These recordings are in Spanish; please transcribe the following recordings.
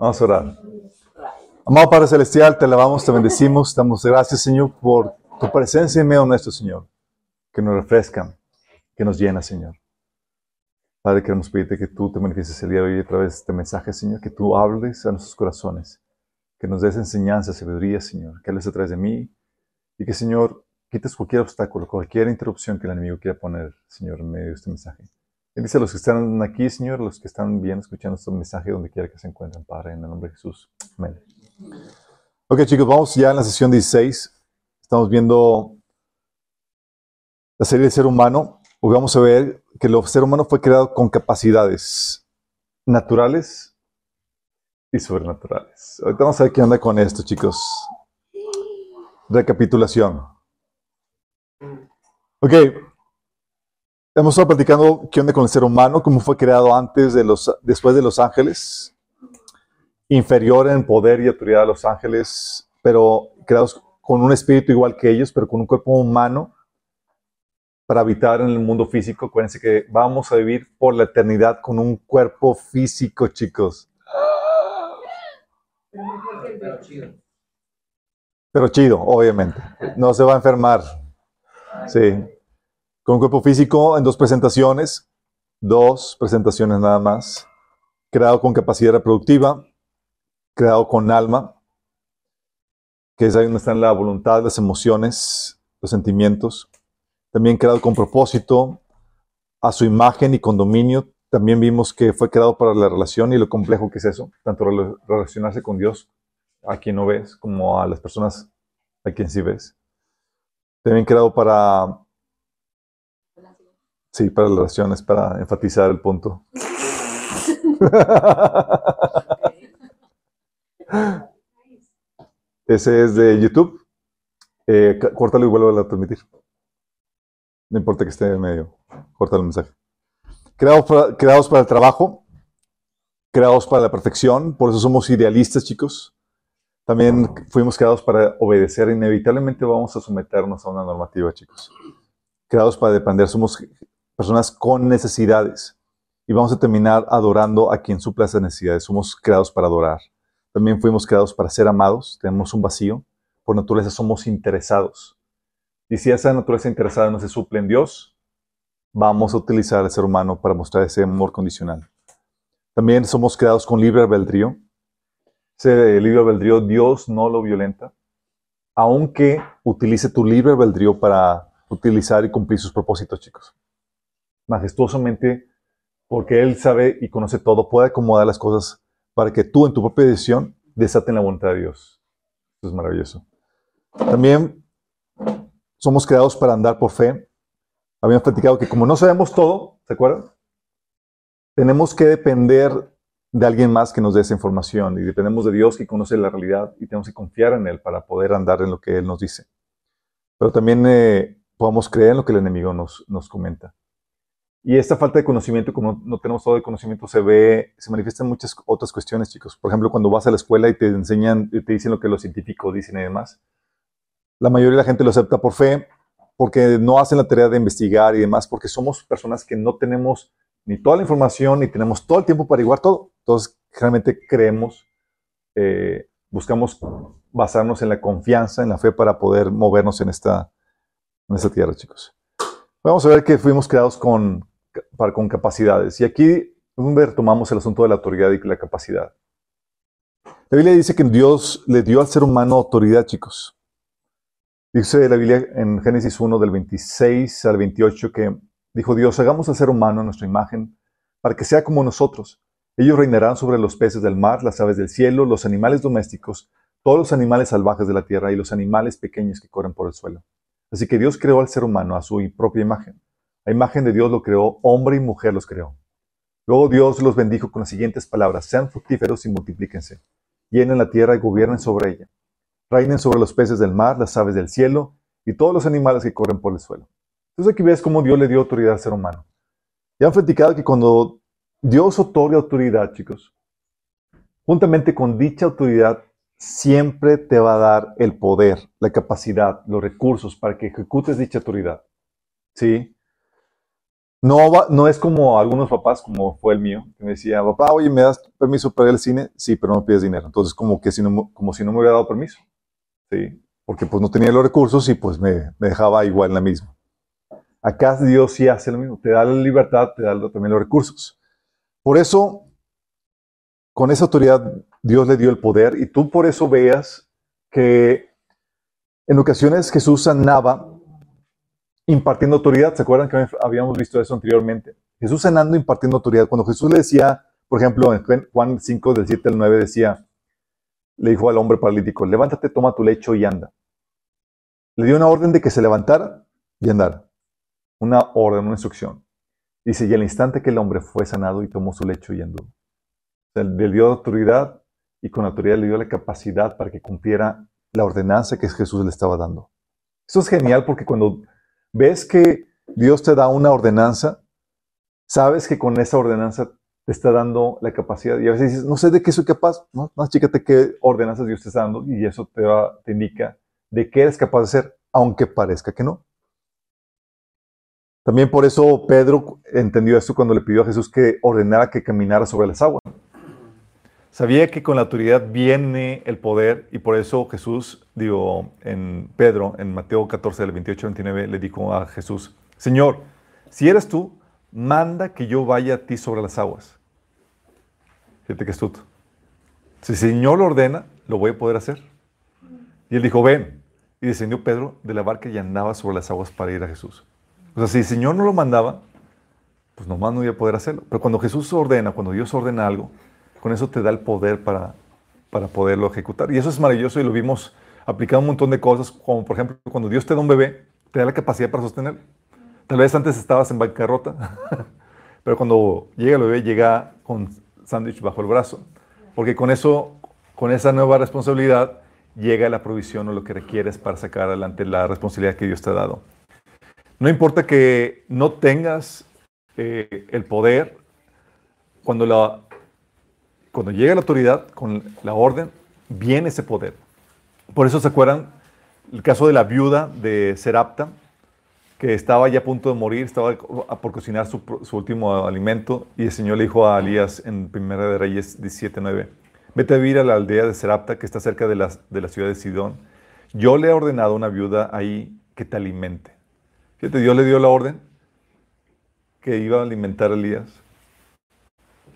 Vamos a orar. Amado Padre Celestial, te alabamos, te bendecimos, damos gracias, Señor, por tu presencia en medio nuestro, Señor, que nos refrescan, que nos llena, Señor. Padre, queremos pedirte que tú te manifiestes el día de hoy a través de este mensaje, Señor, que tú hables a nuestros corazones, que nos des enseñanza, sabiduría, Señor, que hables a través de mí y que, Señor, quites cualquier obstáculo, cualquier interrupción que el enemigo quiera poner, Señor, en medio de este mensaje. Bendice a los que están aquí, Señor, los que están bien escuchando este mensaje, donde quiera que se encuentren, Padre, en el nombre de Jesús. Amén. Ok, chicos, vamos ya en la sesión 16. Estamos viendo la serie del ser humano. Hoy vamos a ver que el ser humano fue creado con capacidades naturales y sobrenaturales. Ahorita vamos a ver qué onda con esto, chicos. Recapitulación. Ok, hemos estado platicando qué onda con el ser humano, cómo fue creado antes de los, después de los ángeles, inferior en poder y autoridad a los ángeles, pero creados con un espíritu igual que ellos, pero con un cuerpo humano para habitar en el mundo físico. Acuérdense que vamos a vivir por la eternidad con un cuerpo físico, chicos. Pero chido. Pero chido, obviamente. No se va a enfermar. Sí. Con cuerpo físico en dos presentaciones. Dos presentaciones nada más. Creado con capacidad reproductiva. Creado con alma. Que es ahí donde están la voluntad, las emociones, los sentimientos. También creado con propósito, a su imagen y con dominio. También vimos que fue creado para la relación y lo complejo que es eso, tanto rela- relacionarse con Dios, a quien no ves, como a las personas a quien sí ves. También creado para, sí, para las relaciones, para enfatizar el punto. Ese es de YouTube. Eh, córtalo y vuelvo a transmitir. No importa que esté en medio. Corta el mensaje. Creados para, creados para el trabajo, creados para la perfección, por eso somos idealistas, chicos. También fuimos creados para obedecer, inevitablemente vamos a someternos a una normativa, chicos. Creados para depender, somos personas con necesidades y vamos a terminar adorando a quien supla esas necesidades. Somos creados para adorar. También fuimos creados para ser amados, tenemos un vacío. Por naturaleza somos interesados. Y si esa naturaleza interesada no se suple en Dios, vamos a utilizar al ser humano para mostrar ese amor condicional. También somos creados con libre albedrío. Ese libre albedrío Dios no lo violenta, aunque utilice tu libre albedrío para utilizar y cumplir sus propósitos, chicos. Majestuosamente, porque Él sabe y conoce todo, puede acomodar las cosas para que tú en tu propia decisión desaten la voluntad de Dios. Eso es maravilloso. También somos creados para andar por fe. Habíamos platicado que como no sabemos todo, ¿se acuerdan? Tenemos que depender de alguien más que nos dé esa información y dependemos de Dios que conoce la realidad y tenemos que confiar en Él para poder andar en lo que Él nos dice. Pero también eh, podemos creer en lo que el enemigo nos, nos comenta. Y esta falta de conocimiento, como no tenemos todo el conocimiento, se ve, se manifiesta en muchas otras cuestiones, chicos. Por ejemplo, cuando vas a la escuela y te enseñan, y te dicen lo que los científicos dicen y demás, la mayoría de la gente lo acepta por fe, porque no hacen la tarea de investigar y demás, porque somos personas que no tenemos ni toda la información ni tenemos todo el tiempo para igualar todo. Entonces, realmente creemos, eh, buscamos basarnos en la confianza, en la fe para poder movernos en esta, en esta tierra, chicos. Vamos a ver que fuimos creados con, para, con capacidades. Y aquí retomamos el asunto de la autoridad y la capacidad. La Biblia dice que Dios le dio al ser humano autoridad, chicos. Dice la Biblia en Génesis 1 del 26 al 28 que dijo Dios, hagamos al ser humano a nuestra imagen para que sea como nosotros. Ellos reinarán sobre los peces del mar, las aves del cielo, los animales domésticos, todos los animales salvajes de la tierra y los animales pequeños que corren por el suelo. Así que Dios creó al ser humano a su propia imagen. La imagen de Dios lo creó, hombre y mujer los creó. Luego Dios los bendijo con las siguientes palabras, sean fructíferos y multiplíquense. Llenen la tierra y gobiernen sobre ella. Reinen sobre los peces del mar, las aves del cielo y todos los animales que corren por el suelo. Entonces aquí ves cómo Dios le dio autoridad al ser humano. Ya han platicado que cuando Dios otorga autoridad, chicos, juntamente con dicha autoridad, siempre te va a dar el poder, la capacidad, los recursos para que ejecutes dicha autoridad. ¿Sí? No, va, no es como algunos papás, como fue el mío, que me decía, papá, oye, ¿me das permiso para ir al cine? Sí, pero no me pides dinero. Entonces, como que si no, como si no me hubiera dado permiso. Sí, porque pues no tenía los recursos y pues me, me dejaba igual en la misma. Acá Dios sí hace lo mismo, te da la libertad, te da también los recursos. Por eso, con esa autoridad, Dios le dio el poder y tú por eso veas que en ocasiones Jesús sanaba impartiendo autoridad. ¿Se acuerdan que habíamos visto eso anteriormente? Jesús sanando, impartiendo autoridad. Cuando Jesús le decía, por ejemplo, en Juan 5, del 7 al 9, decía, le dijo al hombre paralítico, levántate, toma tu lecho y anda. Le dio una orden de que se levantara y andara. Una orden, una instrucción. Dice, y al instante que el hombre fue sanado y tomó su lecho y andó. Le dio autoridad y con autoridad le dio la capacidad para que cumpliera la ordenanza que Jesús le estaba dando. Eso es genial porque cuando ves que Dios te da una ordenanza, sabes que con esa ordenanza te está dando la capacidad. Y a veces dices, no sé de qué soy capaz. No, más chícate qué ordenanzas Dios te está dando y eso te, te indica de qué eres capaz de hacer, aunque parezca que no. También por eso Pedro entendió esto cuando le pidió a Jesús que ordenara que caminara sobre las aguas. Sabía que con la autoridad viene el poder y por eso Jesús, digo, en Pedro, en Mateo 14, del 28 al 29, le dijo a Jesús, Señor, si eres tú, manda que yo vaya a ti sobre las aguas. Fíjate que astuto. Si el Señor lo ordena, lo voy a poder hacer. Y él dijo, ven. Y descendió Pedro de la barca y andaba sobre las aguas para ir a Jesús. O sea, si el Señor no lo mandaba, pues nomás no iba a poder hacerlo. Pero cuando Jesús ordena, cuando Dios ordena algo, con eso te da el poder para, para poderlo ejecutar. Y eso es maravilloso y lo vimos aplicado a un montón de cosas, como por ejemplo cuando Dios te da un bebé, te da la capacidad para sostenerlo. Tal vez antes estabas en bancarrota, pero cuando llega el bebé llega con sándwich bajo el brazo, porque con eso, con esa nueva responsabilidad, llega la provisión o lo que requieres para sacar adelante la responsabilidad que Dios te ha dado. No importa que no tengas eh, el poder, cuando la cuando llega la autoridad con la orden, viene ese poder. Por eso se acuerdan el caso de la viuda de Serapta, que estaba ya a punto de morir, estaba por cocinar su, último alimento, y el Señor le dijo a Elías en Primera de Reyes 17.9, vete a vivir a la aldea de Serapta, que está cerca de la, de la ciudad de Sidón. Yo le he ordenado a una viuda ahí que te alimente. Fíjate, Dios le dio la orden que iba a alimentar a Elías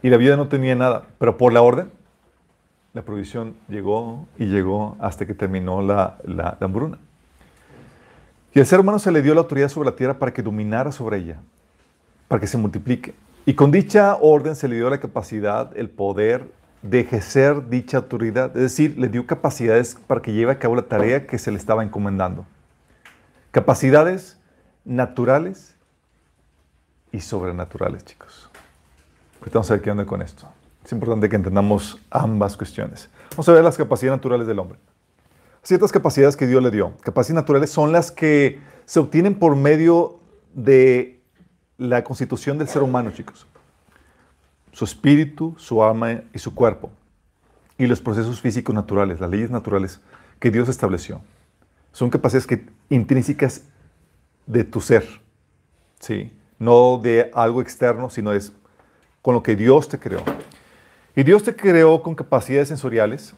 y la vida no tenía nada, pero por la orden, la provisión llegó y llegó hasta que terminó la, la, hambruna. Y al ser humano se le dio la autoridad sobre la tierra para que dominara sobre ella, para que se multiplique. Y con dicha orden se le dio la capacidad, el poder de ejercer dicha autoridad. Es decir, le dio capacidades para que lleve a cabo la tarea que se le estaba encomendando. Capacidades naturales y sobrenaturales, chicos. Vamos a ver qué onda con esto. Es importante que entendamos ambas cuestiones. Vamos a ver las capacidades naturales del hombre. Ciertas capacidades que Dios le dio. Capacidades naturales son las que se obtienen por medio de la constitución del ser humano, chicos. Su espíritu, su alma y su cuerpo. Y los procesos físicos naturales, las leyes naturales que Dios estableció. Son capacidades que, intrínsecas de tu ser. ¿sí? No de algo externo, sino es con lo que Dios te creó. Y Dios te creó con capacidades sensoriales,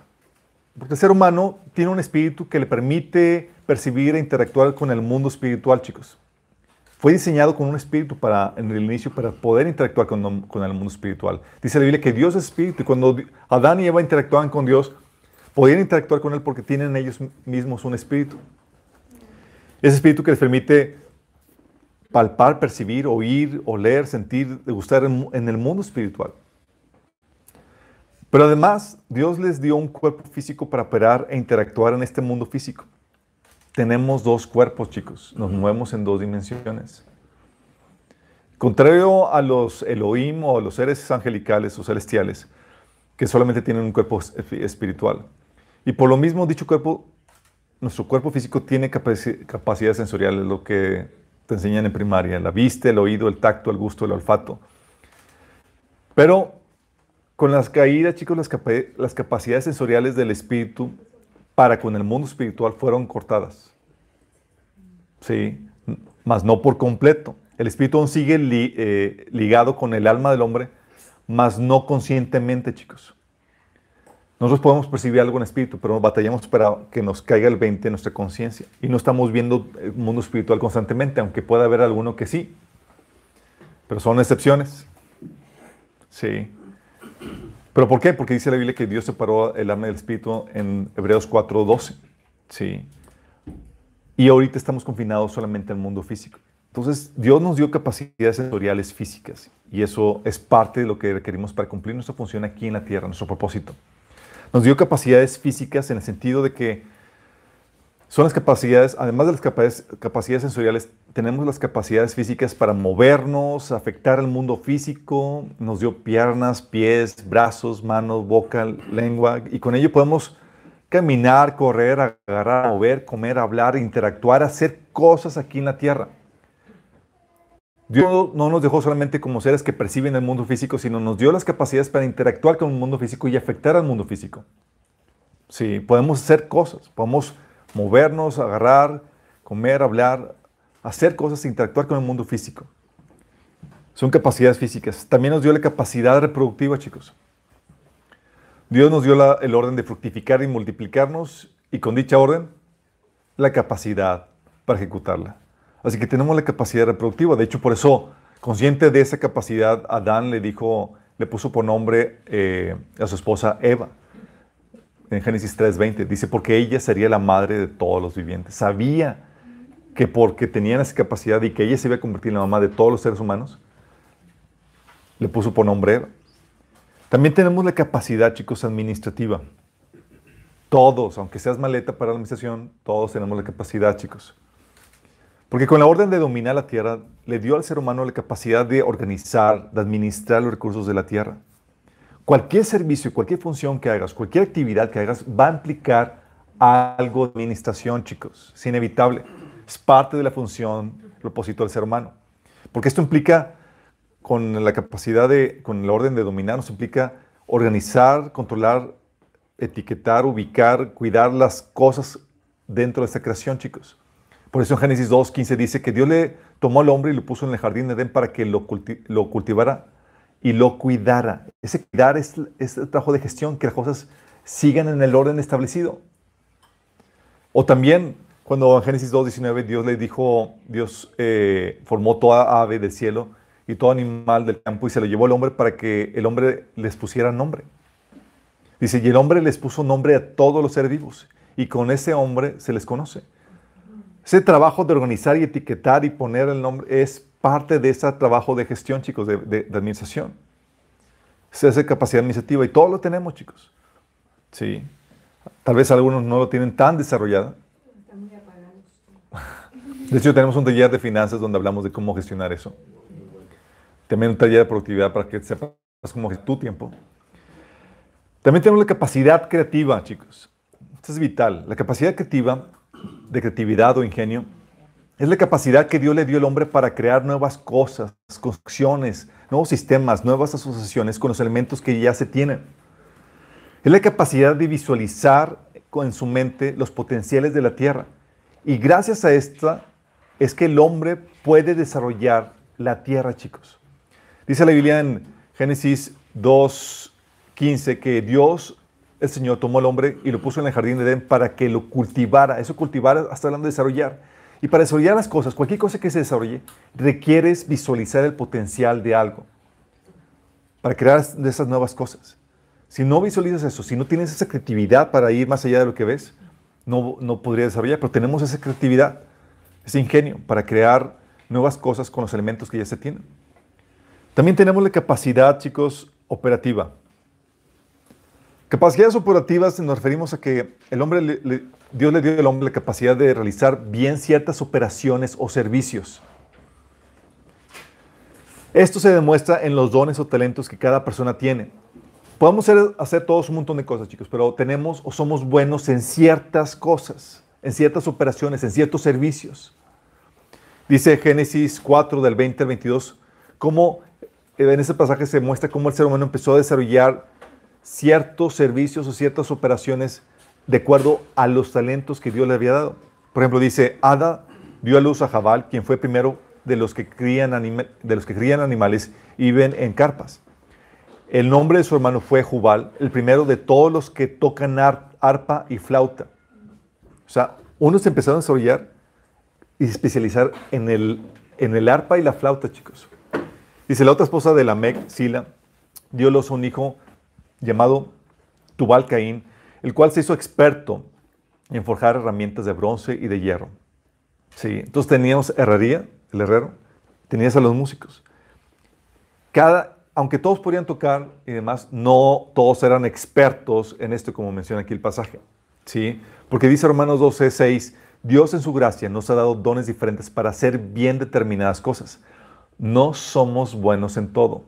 porque el ser humano tiene un espíritu que le permite percibir e interactuar con el mundo espiritual, chicos. Fue diseñado con un espíritu para, en el inicio para poder interactuar con, el mundo espiritual. Dice la Biblia que Dios es espíritu y cuando Adán y Eva interactuaban con Dios, podían interactuar con Él porque tienen ellos mismos un espíritu. Ese espíritu que les permite palpar, percibir, oír, oler, sentir, degustar en, en el mundo espiritual. Pero además, Dios les dio un cuerpo físico para operar e interactuar en este mundo físico. Tenemos dos cuerpos, chicos. Nos movemos en dos dimensiones. Contrario a los Elohim o a los seres angelicales o celestiales, que solamente tienen un cuerpo espiritual. Y por lo mismo, dicho cuerpo, nuestro cuerpo físico tiene capacidades sensoriales, lo que te enseñan en primaria, la vista, el oído, el tacto, el gusto, el olfato. Pero con las caídas, chicos, las, las capacidades sensoriales del espíritu para con el mundo espiritual fueron cortadas. Sí, más no por completo. El espíritu aún sigue eh, ligado con el alma del hombre, mas no conscientemente, chicos. Nosotros podemos percibir algo en espíritu, pero batallamos para que nos caiga el 20 en nuestra conciencia. Y no estamos viendo el mundo espiritual constantemente, aunque pueda haber alguno que sí. Pero son excepciones. Sí. ¿Pero por qué? Porque dice la Biblia que Dios separó el alma del espíritu en Hebreos 4:12. Sí. Y ahorita estamos confinados solamente al mundo físico. Entonces, Dios nos dio capacidades sensoriales físicas y eso es parte de lo que requerimos para cumplir nuestra función aquí en la tierra, nuestro propósito. Nos dio capacidades físicas en el sentido de que son las capacidades, además de las capacidades, sensoriales, tenemos las capacidades físicas para movernos, afectar al mundo físico, nos dio piernas, pies, brazos, manos, boca, lengua, y con ello podemos caminar, correr, agarrar, mover, comer, hablar, interactuar, hacer cosas aquí en la tierra. Dios no nos dejó solamente como seres que perciben el mundo físico, sino nos dio las capacidades para interactuar con el mundo físico y afectar al mundo físico. Sí, podemos hacer cosas, podemos movernos, agarrar, comer, hablar, hacer cosas, interactuar con el mundo físico. Son capacidades físicas. También nos dio la capacidad reproductiva, chicos. Dios nos dio el orden de fructificar y multiplicarnos y con dicha orden, la capacidad para ejecutarla. Así que tenemos la capacidad reproductiva. De hecho, por eso, consciente de esa capacidad, Adán le dijo, le puso por nombre eh, a su esposa Eva. En Génesis 3:20 dice, porque ella sería la madre de todos los vivientes. Sabía que porque tenían esa capacidad y que ella se iba a convertir en la mamá de todos los seres humanos, le puso por nombre Eva. También tenemos la capacidad, chicos, administrativa. Todos, aunque seas maleta para la administración, todos tenemos la capacidad, chicos. Porque con la orden de dominar la tierra, le dio al ser humano la capacidad de organizar, de administrar los recursos de la tierra. Cualquier servicio, cualquier función que hagas, cualquier actividad que hagas, va a implicar algo de administración, chicos. Es inevitable. Es parte de la función, propósito del ser humano. Porque esto implica, con la capacidad de, con la orden de dominar, nos implica organizar, controlar, etiquetar, ubicar, cuidar las cosas dentro de esta creación, chicos. Por eso en Génesis 2.15 dice que Dios le tomó al hombre y lo puso en el jardín de Edén para que lo, cultivara y lo cuidara. Ese cuidar es, el trabajo de gestión, que las cosas sigan en el orden establecido. O también cuando en Génesis 2.19 Dios le dijo, Dios eh, formó toda ave del cielo y todo animal del campo y se lo llevó al hombre para que el hombre les pusiera nombre. Dice, y el hombre les puso nombre a todos los seres vivos y con ese hombre se les conoce. Ese trabajo de organizar y etiquetar y poner el nombre es parte de ese trabajo de gestión, chicos, de, administración. Se hace capacidad administrativa y todo lo tenemos, chicos. Sí. Tal vez algunos no lo tienen tan desarrollado. De hecho, tenemos un taller de finanzas donde hablamos de cómo gestionar eso. También un taller de productividad para que sepas cómo gestionar tu tiempo. También tenemos la capacidad creativa, chicos. Esto es vital. La capacidad creativa de creatividad o ingenio, es la capacidad que Dios le dio al hombre para crear nuevas cosas, construcciones, nuevos sistemas, nuevas asociaciones con los elementos que ya se tienen. Es la capacidad de visualizar en su mente los potenciales de la tierra. Y gracias a esta es que el hombre puede desarrollar la tierra, chicos. Dice la Biblia en Génesis 2.15 que Dios el Señor tomó al hombre y lo puso en el jardín de Edén para que lo cultivara. Eso cultivar hasta hablando de desarrollar. Y para desarrollar las cosas, cualquier cosa que se desarrolle, requieres visualizar el potencial de algo para crear esas nuevas cosas. Si no visualizas eso, si no tienes esa creatividad para ir más allá de lo que ves, no, no podría desarrollar, pero tenemos esa creatividad, ese ingenio para crear nuevas cosas con los elementos que ya se tienen. También tenemos la capacidad, chicos, operativa. Capacidades operativas nos referimos a que el hombre Dios le dio al hombre la capacidad de realizar bien ciertas operaciones o servicios. Esto se demuestra en los dones o talentos que cada persona tiene. Podemos hacer, todos un montón de cosas, chicos, pero tenemos o somos buenos en ciertas cosas, en ciertas operaciones, en ciertos servicios. Dice Génesis 4 del 20 al 22, cómo en ese pasaje se muestra cómo el ser humano empezó a desarrollar ciertos servicios o ciertas operaciones de acuerdo a los talentos que Dios le había dado. Por ejemplo, dice, Ada dio a luz a Jabal, quien fue primero de los que crían, de los que crían animales y viven en carpas. El nombre de su hermano fue Jubal, el primero de todos los que tocan arpa y flauta. O sea, unos empezaron a desarrollar y especializar en el, en el arpa y la flauta, chicos. Dice, la otra esposa de Lamec, Sila, dio a un hijo llamado Tubal Caín, el cual se hizo experto en forjar herramientas de bronce y de hierro. Sí, entonces teníamos herrería, el herrero, tenías a los músicos. Cada, aunque todos podían tocar y demás, no todos eran expertos en esto, como menciona aquí el pasaje. ¿sí? Porque dice Romanos 12, 6, Dios en su gracia nos ha dado dones diferentes para hacer bien determinadas cosas. No somos buenos en todo.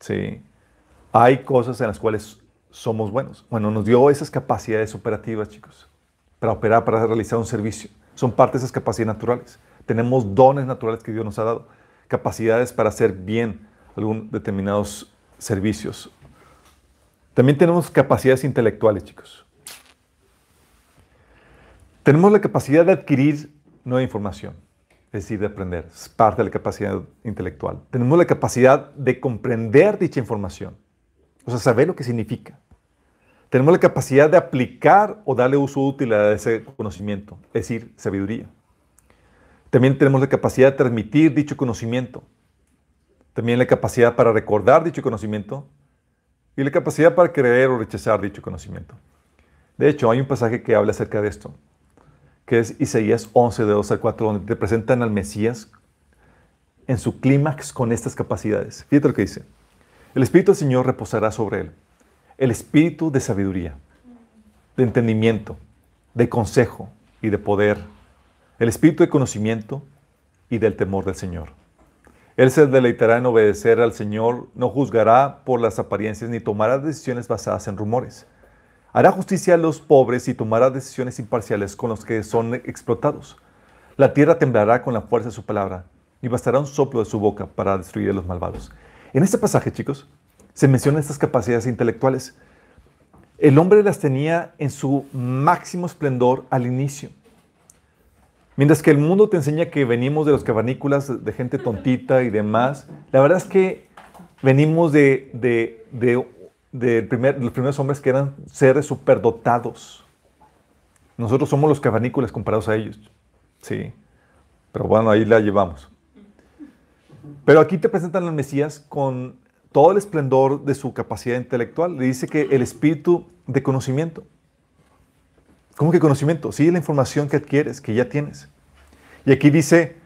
¿sí? Hay cosas en las cuales somos buenos. Bueno, nos dio esas capacidades operativas, chicos, para operar, para realizar un servicio. Son parte de esas capacidades naturales. Tenemos dones naturales que Dios nos ha dado, capacidades para hacer bien algunos determinados servicios. También tenemos capacidades intelectuales, chicos. Tenemos la capacidad de adquirir nueva información, es decir, de aprender. Es parte de la capacidad intelectual. Tenemos la capacidad de comprender dicha información, o sea, saber lo que significa. Tenemos la capacidad de aplicar o darle uso útil a ese conocimiento, es decir, sabiduría. También tenemos la capacidad de transmitir dicho conocimiento. También la capacidad para recordar dicho conocimiento y la capacidad para creer o rechazar dicho conocimiento. De hecho, hay un pasaje que habla acerca de esto, que es Isaías 11, de 2 al 4, donde te presentan al Mesías en su clímax con estas capacidades. Fíjate lo que dice. El Espíritu del Señor reposará sobre él. El Espíritu de sabiduría, de entendimiento, de consejo y de poder el espíritu de conocimiento y del temor del Señor. Él se deleitará en obedecer al Señor, no juzgará por las apariencias ni tomará decisiones basadas en rumores. Hará justicia a los pobres y tomará decisiones imparciales con los que son explotados. La tierra temblará con la fuerza de su palabra y bastará un soplo de su boca para destruir a los malvados. En este pasaje, chicos, se mencionan estas capacidades intelectuales. El hombre las tenía en su máximo esplendor al inicio. Mientras que el mundo te enseña que venimos de los cavernícolas, de gente tontita y demás, la verdad es que venimos de, de, primer, los primeros hombres que eran seres superdotados. Nosotros somos los cavernícolas comparados a ellos. Sí. Pero bueno, ahí la llevamos. Pero aquí te presentan al Mesías con todo el esplendor de su capacidad intelectual. Le dice que el espíritu de conocimiento. ¿Cómo que conocimiento? Sí, la información que adquieres, que ya tienes. Y aquí dice,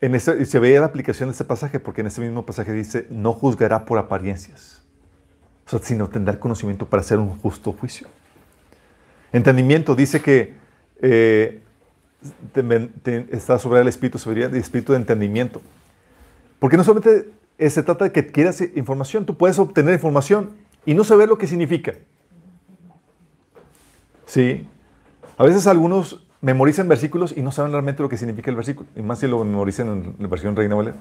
en y se ve la aplicación de este pasaje, porque en este mismo pasaje dice, no juzgará por apariencias, o sea, sino tendrá conocimiento para hacer un justo juicio. Entendimiento dice que eh, está sobre el espíritu, sobre el espíritu de entendimiento. Porque no solamente se trata de que adquieras información, tú puedes obtener información y no saber lo que significa. Sí. A veces algunos memorizan versículos y no saben realmente lo que significa el versículo. Y más si lo memorizan en la versión Reina Valera.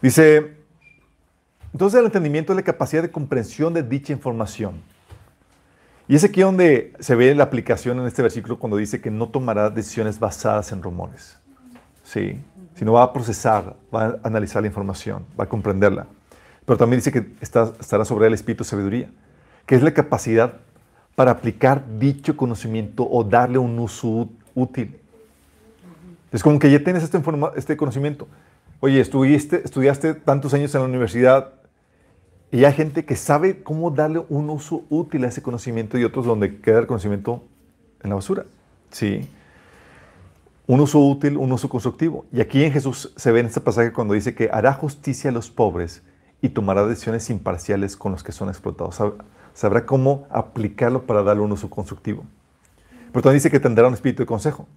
Dice, entonces el entendimiento es la capacidad de comprensión de dicha información. Y es aquí donde se ve la aplicación en este versículo cuando dice que no tomará decisiones basadas en rumores. Sí, sino va a procesar, va a analizar la información, va a comprenderla. Pero también dice que estará sobre el espíritu de sabiduría, que es la capacidad para aplicar dicho conocimiento o darle un uso útil. Es como que ya tienes este, este conocimiento. Oye, estudiaste tantos años en la universidad y hay gente que sabe cómo darle un uso útil a ese conocimiento y otros donde queda el conocimiento en la basura. Sí. Un uso útil, un uso constructivo. Y aquí en Jesús se ve en este pasaje cuando dice que hará justicia a los pobres y tomará decisiones imparciales con los que son explotados sabrá cómo aplicarlo para darle un uso constructivo. Pero también dice que tendrá un espíritu de consejo,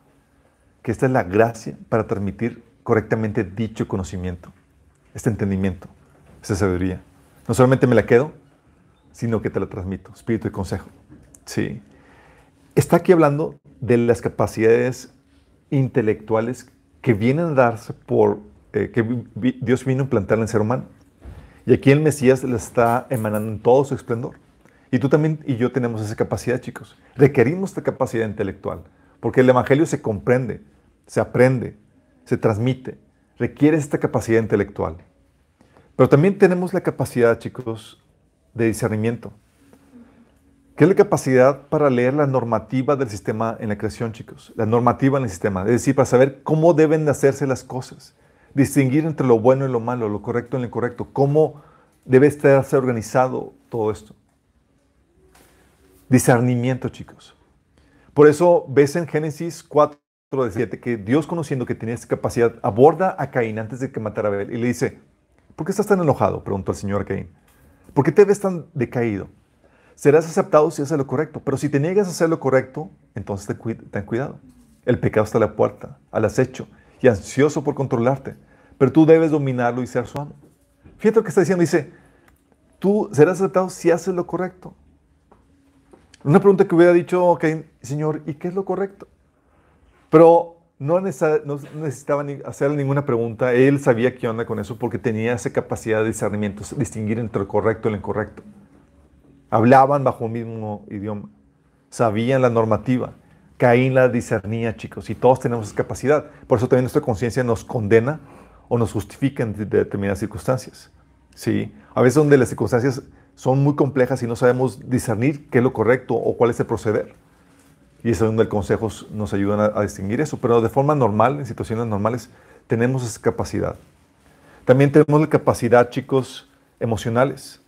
que esta es la gracia para transmitir correctamente dicho conocimiento, este entendimiento, esta sabiduría. No solamente me la quedo, sino que te la transmito, espíritu de consejo. Sí. Está aquí hablando de las capacidades intelectuales que vienen a darse por, eh, que Dios vino a implantar en el ser humano. Y aquí el Mesías le está emanando en todo su esplendor. Y tú también y yo tenemos esa capacidad, chicos. Requerimos esta capacidad intelectual, porque el Evangelio se comprende, se aprende, se transmite, requiere esta capacidad intelectual. Pero también tenemos la capacidad, chicos, de discernimiento. ¿Qué es la capacidad para leer la normativa del sistema en la creación, chicos? La normativa en el sistema, es decir, para saber cómo deben de hacerse las cosas, distinguir entre lo bueno y lo malo, lo correcto y lo incorrecto, cómo debe estarse organizado todo esto. Discernimiento, chicos. Por eso ves en Génesis 4, 7 que Dios conociendo que tenía esta capacidad, aborda a Caín antes de que matara a Abel y le dice, ¿por qué estás tan enojado? Preguntó el Señor a Caín. ¿Por qué te ves tan decaído? Serás aceptado si haces lo correcto, pero si te niegas a hacer lo correcto, entonces ten cuidado. El pecado está a la puerta, al acecho y ansioso por controlarte, pero tú debes dominarlo y ser su amo. Fíjate lo que está diciendo, dice, tú serás aceptado si haces lo correcto. Una pregunta que hubiera dicho, ok, Señor, ¿y qué es lo correcto? Pero no necesitaba, ni hacerle ninguna pregunta. Él sabía qué onda con eso porque tenía esa capacidad de discernimiento, distinguir entre lo correcto y lo incorrecto. Hablaban bajo el mismo idioma. Sabían la normativa. Caín la discernía, chicos. Y todos tenemos esa capacidad. Por eso también nuestra conciencia nos condena o nos justifica en determinadas circunstancias. ¿Sí? A veces donde las circunstancias son muy complejas y no sabemos discernir qué es lo correcto o cuál es el proceder. Y es donde el consejo nos ayuda a, distinguir eso. Pero de forma normal, en situaciones normales, tenemos esa capacidad. También tenemos la capacidad, chicos, emocionales.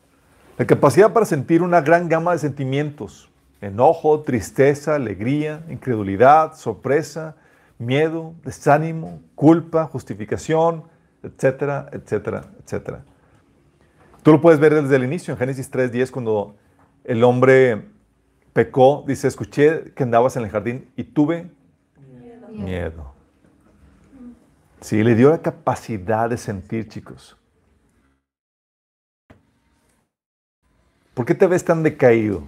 La capacidad para sentir una gran gama de sentimientos. Enojo, tristeza, alegría, incredulidad, sorpresa, miedo, desánimo, culpa, justificación, etcétera, etcétera, etcétera. Tú lo puedes ver desde el inicio, en Génesis 3.10, cuando el hombre pecó, dice, escuché que andabas en el jardín y tuve miedo. Sí, le dio la capacidad de sentir, chicos. ¿Por qué te ves tan decaído?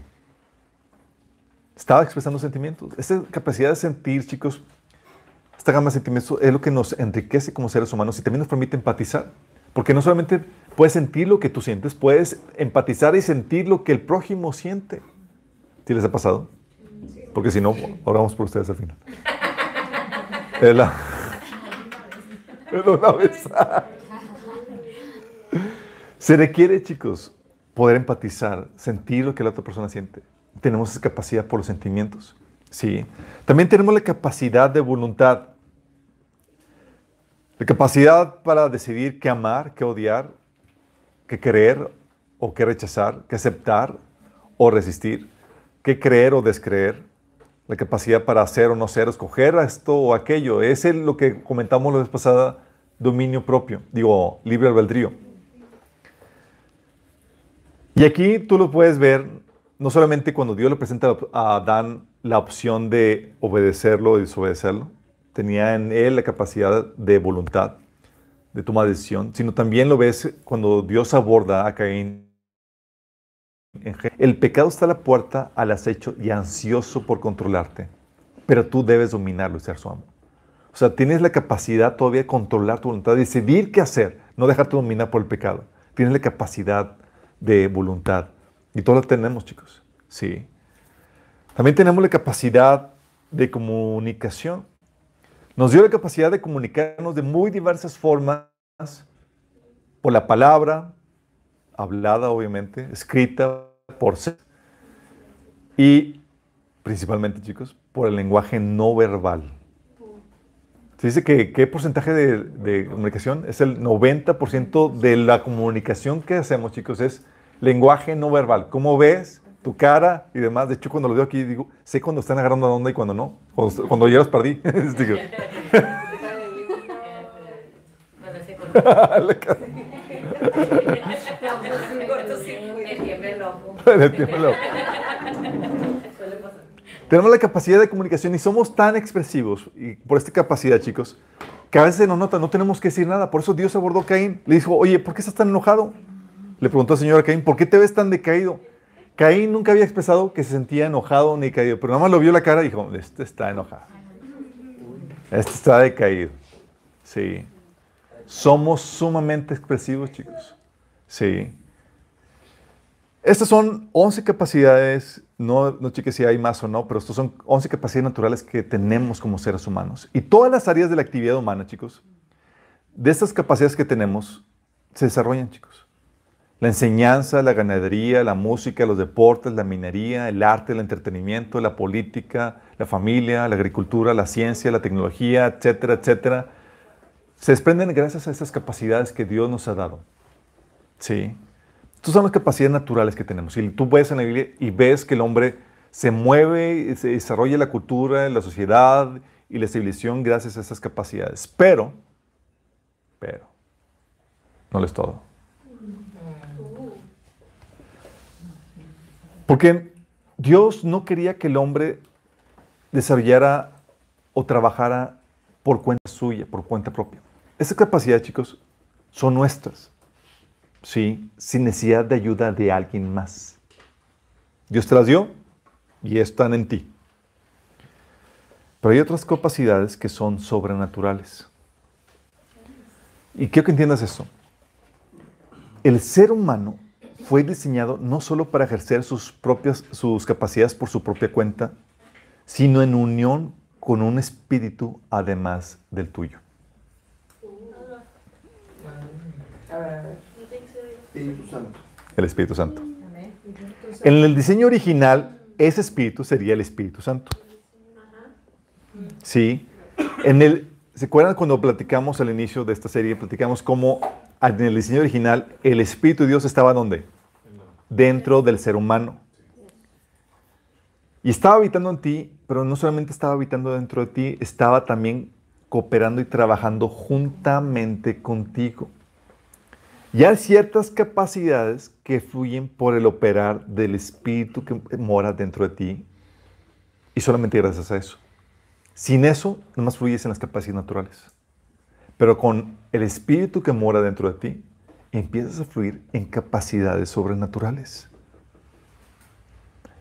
Estaba expresando sentimientos. Esta capacidad de sentir, chicos, esta gama de sentimientos es lo que nos enriquece como seres humanos y también nos permite empatizar. Porque no solamente puedes sentir lo que tú sientes, puedes empatizar y sentir lo que el prójimo siente. ¿Sí les ha pasado? Porque si no, oramos por ustedes al final. La... una vez. Se requiere, chicos, poder empatizar, sentir lo que la otra persona siente. Tenemos esa capacidad por los sentimientos. Sí. También tenemos la capacidad de voluntad. La capacidad para decidir qué amar, qué odiar, qué creer o qué rechazar, qué aceptar o resistir, qué creer o descreer, la capacidad para hacer o no ser, escoger esto o aquello. Es lo que comentamos la vez pasada, dominio propio, digo, libre albedrío. Y aquí tú lo puedes ver, no solamente cuando Dios le presenta a Adán la opción de obedecerlo o desobedecerlo, tenía en él la capacidad de voluntad, de tomar decisión, sino también lo ves cuando Dios aborda a Caín. El pecado está a la puerta, al acecho y ansioso por controlarte, pero tú debes dominarlo y ser su amo. O sea, tienes la capacidad todavía de controlar tu voluntad, de decidir qué hacer, no dejarte dominar por el pecado. Tienes la capacidad de voluntad. Y todos la tenemos, chicos. Sí. También tenemos la capacidad de comunicación. Nos dio la capacidad de comunicarnos de muy diversas formas, por la palabra, hablada obviamente, escrita, por ser, y principalmente, chicos, por el lenguaje no verbal. Se dice que qué porcentaje de, de, comunicación es el 90% de la comunicación que hacemos, chicos, es lenguaje no verbal. ¿Cómo ves? tu cara y demás. De hecho, cuando lo veo aquí, digo, sé cuando están agarrando la onda y cuando no. Cuando, cuando ya los perdí. Tenemos la capacidad de comunicación y somos tan expresivos, y por esta capacidad, chicos, que a veces nos nota, no tenemos que decir nada. Por eso Dios abordó a Caín. Le dijo, oye, ¿por qué estás tan enojado? Le preguntó al Señor a Caín, ¿por qué te ves tan decaído? Caín nunca había expresado que se sentía enojado ni caído, pero nada más lo vio la cara y dijo, este está enojado. Este está decaído. Sí. Somos sumamente expresivos, chicos. Sí. Estas son 11 capacidades, no, no cheque si hay más o no, pero estos son 11 capacidades naturales que tenemos como seres humanos. Y todas las áreas de la actividad humana, chicos, de estas capacidades que tenemos, se desarrollan, chicos. La enseñanza, la ganadería, la música, los deportes, la minería, el arte, el entretenimiento, la política, la familia, la agricultura, la ciencia, la tecnología, etcétera, etcétera, se desprenden gracias a esas capacidades que Dios nos ha dado. Sí. Estas son las capacidades naturales que tenemos. Y tú ves en la Biblia y ves que el hombre se mueve, se desarrolla la cultura, la sociedad y la civilización gracias a esas capacidades. Pero, pero, no es todo. Porque Dios no quería que el hombre desarrollara o trabajara por cuenta suya, por cuenta propia. Esas capacidades, chicos, son nuestras. ¿Sí? sin necesidad de ayuda de alguien más. Dios te las dio y están en ti. Pero hay otras capacidades que son sobrenaturales. Y quiero que entiendas eso. El ser humano fue diseñado no solo para ejercer sus propias sus capacidades por su propia cuenta, sino en unión con un espíritu además del tuyo. El Espíritu Santo. En el diseño original, ese espíritu sería el Espíritu Santo. Sí. En el, ¿Se acuerdan cuando platicamos al inicio de esta serie? Platicamos cómo en el diseño original el Espíritu de Dios estaba ¿dónde? Dentro del ser humano. Y estaba habitando en ti, pero no solamente estaba habitando dentro de ti, estaba también cooperando y trabajando juntamente contigo. Y hay ciertas capacidades que fluyen por el operar del espíritu que mora dentro de ti y solamente gracias a eso. Sin eso, nomás fluyes en las capacidades naturales. Pero con el espíritu que mora dentro de ti, empiezas a fluir en capacidades sobrenaturales.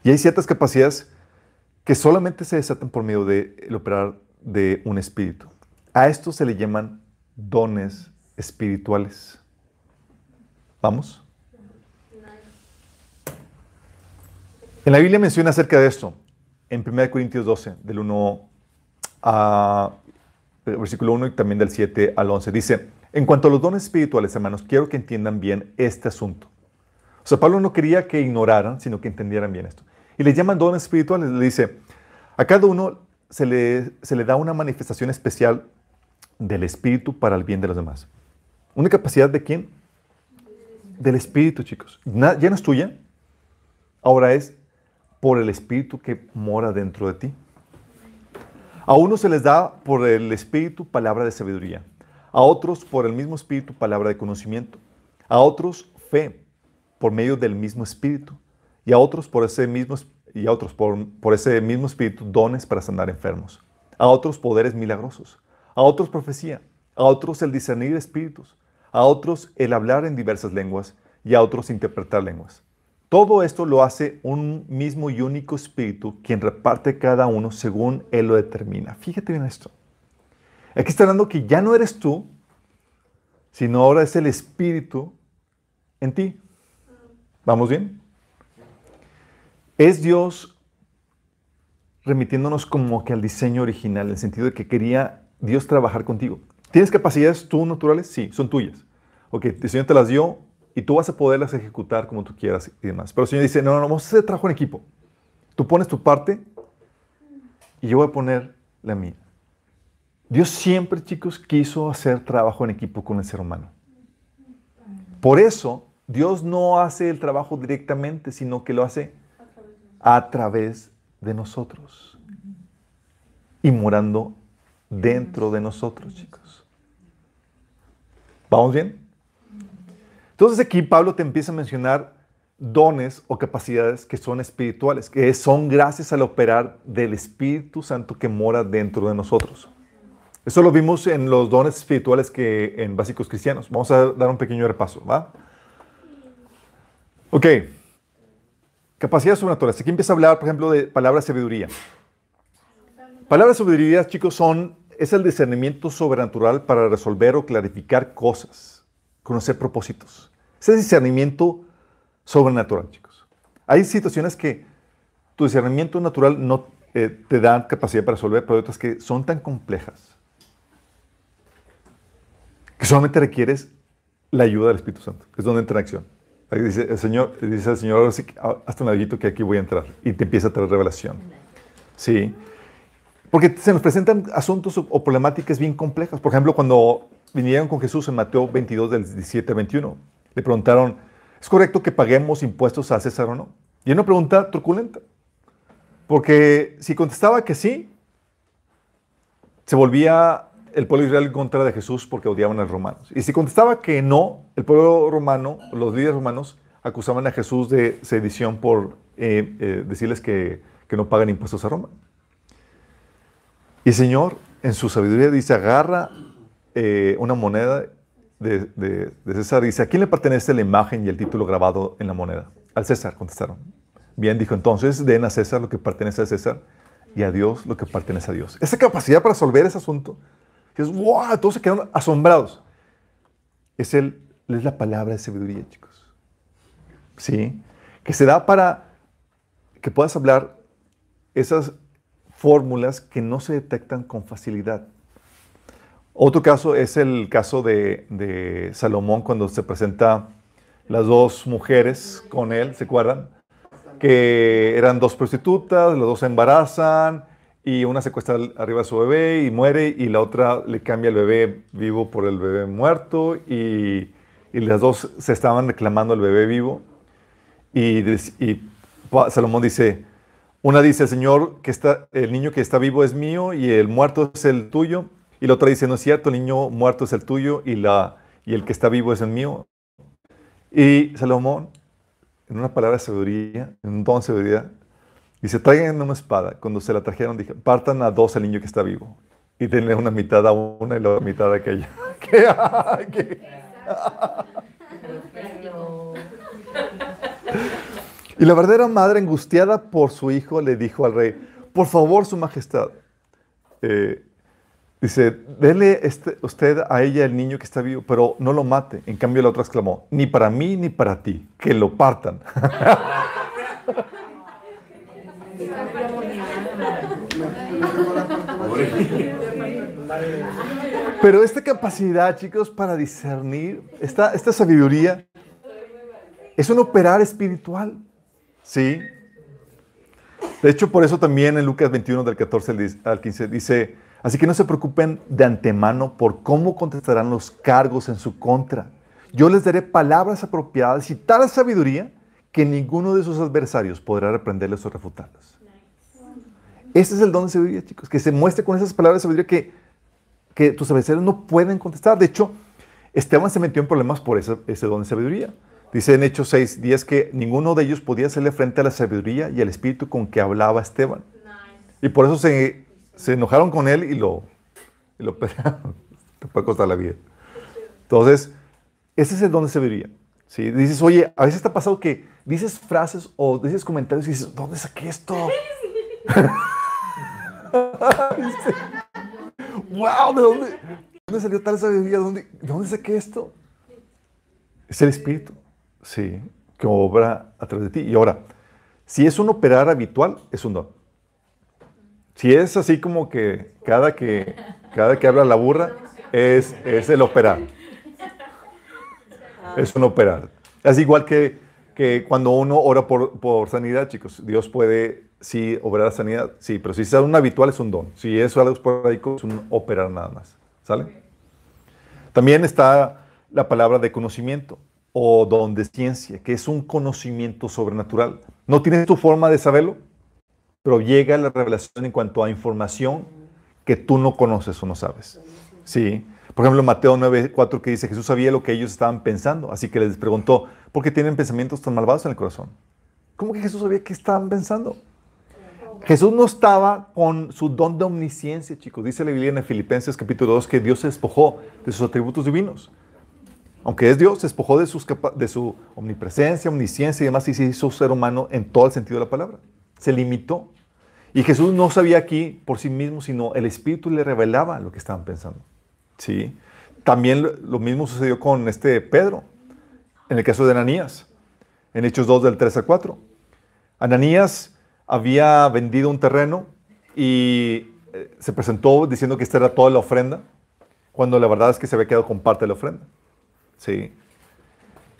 Y hay ciertas capacidades que solamente se desatan por medio del operar de un espíritu. A esto se le llaman dones espirituales. ¿Vamos? En la Biblia menciona acerca de esto, en 1 Corintios 12, del 1 a versículo 1 y también del 7 al 11. Dice, en cuanto a los dones espirituales, hermanos, quiero que entiendan bien este asunto. O sea, Pablo no quería que ignoraran, sino que entendieran bien esto. Y les llaman dones espirituales. Le dice, a cada uno se le, se le da una manifestación especial del Espíritu para el bien de los demás. ¿Una capacidad de quién? Del Espíritu, chicos. ya no es tuya, ahora es por el Espíritu que mora dentro de ti. A unos se les da por el Espíritu palabra de sabiduría, a otros por el mismo Espíritu palabra de conocimiento, a otros fe por medio del mismo Espíritu, y a otros por ese mismo y a otros por, por ese mismo Espíritu dones para sanar enfermos, a otros poderes milagrosos, a otros profecía, a otros el discernir espíritus, a otros el hablar en diversas lenguas y a otros interpretar lenguas. Todo esto lo hace un mismo y único espíritu quien reparte cada uno según él lo determina. Fíjate bien esto. Aquí está hablando que ya no eres tú, sino ahora es el espíritu en ti. ¿Vamos bien? Es Dios remitiéndonos como que al diseño original, en el sentido de que quería Dios trabajar contigo. ¿Tienes capacidades tú naturales? Sí, son tuyas. Ok, el Señor te las dio y tú vas a poderlas ejecutar como tú quieras y demás. Pero el Señor dice, no, no, vamos a hacer trabajo en equipo. Tú pones tu parte y yo voy a poner la mía. Dios siempre, chicos, quiso hacer trabajo en equipo con el ser humano. Por eso, Dios no hace el trabajo directamente, sino que lo hace a través de nosotros y morando dentro de nosotros, chicos. ¿Vamos bien? Entonces aquí Pablo te empieza a mencionar dones o capacidades que son espirituales, que son gracias al operar del Espíritu Santo que mora dentro de nosotros. Eso lo vimos en los dones espirituales que en básicos cristianos. Vamos a dar un pequeño repaso, ¿va? Ok. Capacidades sobrenaturales. Aquí empieza a hablar, por ejemplo, de palabras sabiduría. Palabras sabiduría, chicos, son es el discernimiento sobrenatural para resolver o clarificar cosas, conocer propósitos. Ese discernimiento sobrenatural, chicos. Hay situaciones que tu discernimiento natural no eh, te da capacidad para resolver, pero hay otras que son tan complejas que solamente requieres la ayuda del Espíritu Santo. Es donde entra en acción. Dice el Señor, dice el Señor, hasta un ladito que aquí voy a entrar. Y te empieza a traer revelación. Sí. Porque se nos presentan asuntos o problemáticas bien complejas. Por ejemplo, cuando vinieron con Jesús en Mateo 22, del 17 al 21, le preguntaron, ¿es correcto que paguemos impuestos a César o no? Y una pregunta truculenta. Porque si contestaba que sí, se volvía el pueblo israelí en contra de Jesús porque odiaban a los romanos. Y si contestaba que no, el pueblo romano, los líderes romanos, acusaban a Jesús de sedición por eh, eh, decirles que, que, no pagan impuestos a Roma. Y el Señor, en su sabiduría, dice, agarra eh, una moneda de, César dice, ¿a quién le pertenece la imagen y el título grabado en la moneda? Al César, contestaron. Bien, dijo entonces, den a César lo que pertenece a César y a Dios lo que pertenece a Dios. Esa capacidad para resolver ese asunto es, wow, todos se quedaron asombrados. Es, el, es la palabra de sabiduría, chicos. ¿Sí? Que se da para que puedas hablar esas fórmulas que no se detectan con facilidad. Otro caso es el caso de, de, Salomón cuando se presenta las dos mujeres con él, ¿se acuerdan? Que eran dos prostitutas, las dos se embarazan y una secuestra arriba de su bebé y muere y la otra le cambia el bebé vivo por el bebé muerto y, y las dos se estaban reclamando el bebé vivo y, y, Salomón dice, una dice, Señor, que está, el niño que está vivo es mío y el muerto es el tuyo y la otra dice, no es cierto, el niño muerto es el tuyo y, la, y el que está vivo es el mío. Y Salomón, en una palabra de sabiduría, en un don de sabiduría, Dice, traigan una espada. Cuando se la trajeron, dije, partan a dos al niño que está vivo. Y denle una mitad a una y la otra mitad a aquella. ¿Qué? y la verdadera madre, angustiada por su hijo, le dijo al rey, por favor, su majestad, eh, dice, denle este, usted a ella el niño que está vivo, pero no lo mate. En cambio, la otra exclamó, ni para mí ni para ti, que lo partan. Pero esta capacidad, chicos, para discernir, esta, esta sabiduría, es un operar espiritual. ¿Sí? De hecho, por eso también en Lucas 21, del 14 al 15, dice, así que no se preocupen de antemano por cómo contestarán los cargos en su contra. Yo les daré palabras apropiadas y tal sabiduría que ninguno de sus adversarios podrá reprenderles o refutarlos. Ese es el don de sabiduría, chicos, que se muestre con esas palabras de sabiduría que, que tus adversarios no pueden contestar. De hecho, Esteban se metió en problemas por ese, ese don de sabiduría. Dice en Hechos 6 días que ninguno de ellos podía hacerle frente a la sabiduría y al espíritu con que hablaba Esteban. Y por eso se, se, enojaron con él y lo, y lo pelearon. Te puede costar la vida. Entonces, ese es el don de sabiduría. ¿sí? Dices, oye, a veces te ha pasado que dices frases o dices comentarios y dices, ¿dónde saqué esto? ¡Wow! ¿De dónde, dónde salió tal sabiduría? ¿Dónde, ¿De dónde saqué esto? Es el Espíritu, sí, que obra a través de ti. Y ahora, si es un operar habitual, es un don. Si es así como que cada que, cada que habla la burra, es, es el operar. Es un operar. Es igual que, que cuando uno ora por, por sanidad, chicos. Dios puede sí, obrar sanidad, sí, pero si es un habitual es un don. Si es algo esporádico, es un operar nada más. ¿Sale? También está la palabra de conocimiento o don de ciencia, que es un conocimiento sobrenatural. No tienes tu forma de saberlo, pero llega la revelación en cuanto a información que tú no conoces o no sabes. Sí. Por ejemplo, Mateo 9:4 que dice, Jesús sabía lo que ellos estaban pensando, así que les preguntó, ¿por qué tienen pensamientos tan malvados en el corazón? ¿Cómo que Jesús sabía qué estaban pensando? Jesús no estaba con su don de omnisciencia, chicos. Dice la Biblia en Filipenses capítulo 2 que Dios se despojó de sus atributos divinos. Aunque es Dios, se despojó de, de su omnipresencia, omnisciencia y demás y se hizo ser humano en todo el sentido de la palabra. Se limitó. Y Jesús no sabía aquí por sí mismo, sino el Espíritu le revelaba lo que estaban pensando. ¿Sí? También lo mismo sucedió con este Pedro, en el caso de Ananías, en Hechos 2 del 3 al 4. Ananías había vendido un terreno y eh, se presentó diciendo que esta era toda la ofrenda, cuando la verdad es que se había quedado con parte de la ofrenda. Sí.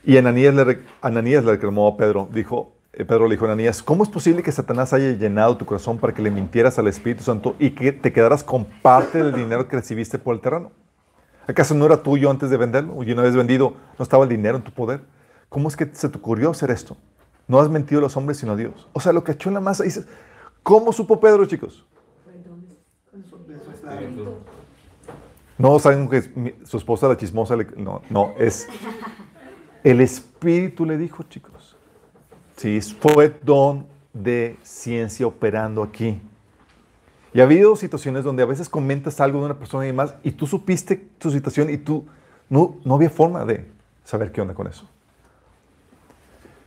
Y Ananías le, Ananías le reclamó a Pedro, dijo, Pedro le dijo a Ananías, ¿cómo es posible que Satanás haya llenado tu corazón para que le mintieras al Espíritu Santo y que te quedaras con parte del dinero que recibiste por el terreno? ¿Acaso no era tuyo antes de venderlo? Y una vez vendido, ¿no estaba el dinero en tu poder? ¿Cómo es que se te ocurrió hacer esto? No has mentido a los hombres sino a Dios. O sea, lo que echó en la masa, dices, ¿cómo supo Pedro, chicos? No saben que su esposa la chismosa, no, no, es el Espíritu le dijo, chicos. Sí, fue don de ciencia operando aquí. Y ha habido situaciones donde a veces comentas algo de una persona y demás, y tú supiste tu situación y tú no, no había forma de saber qué onda con eso.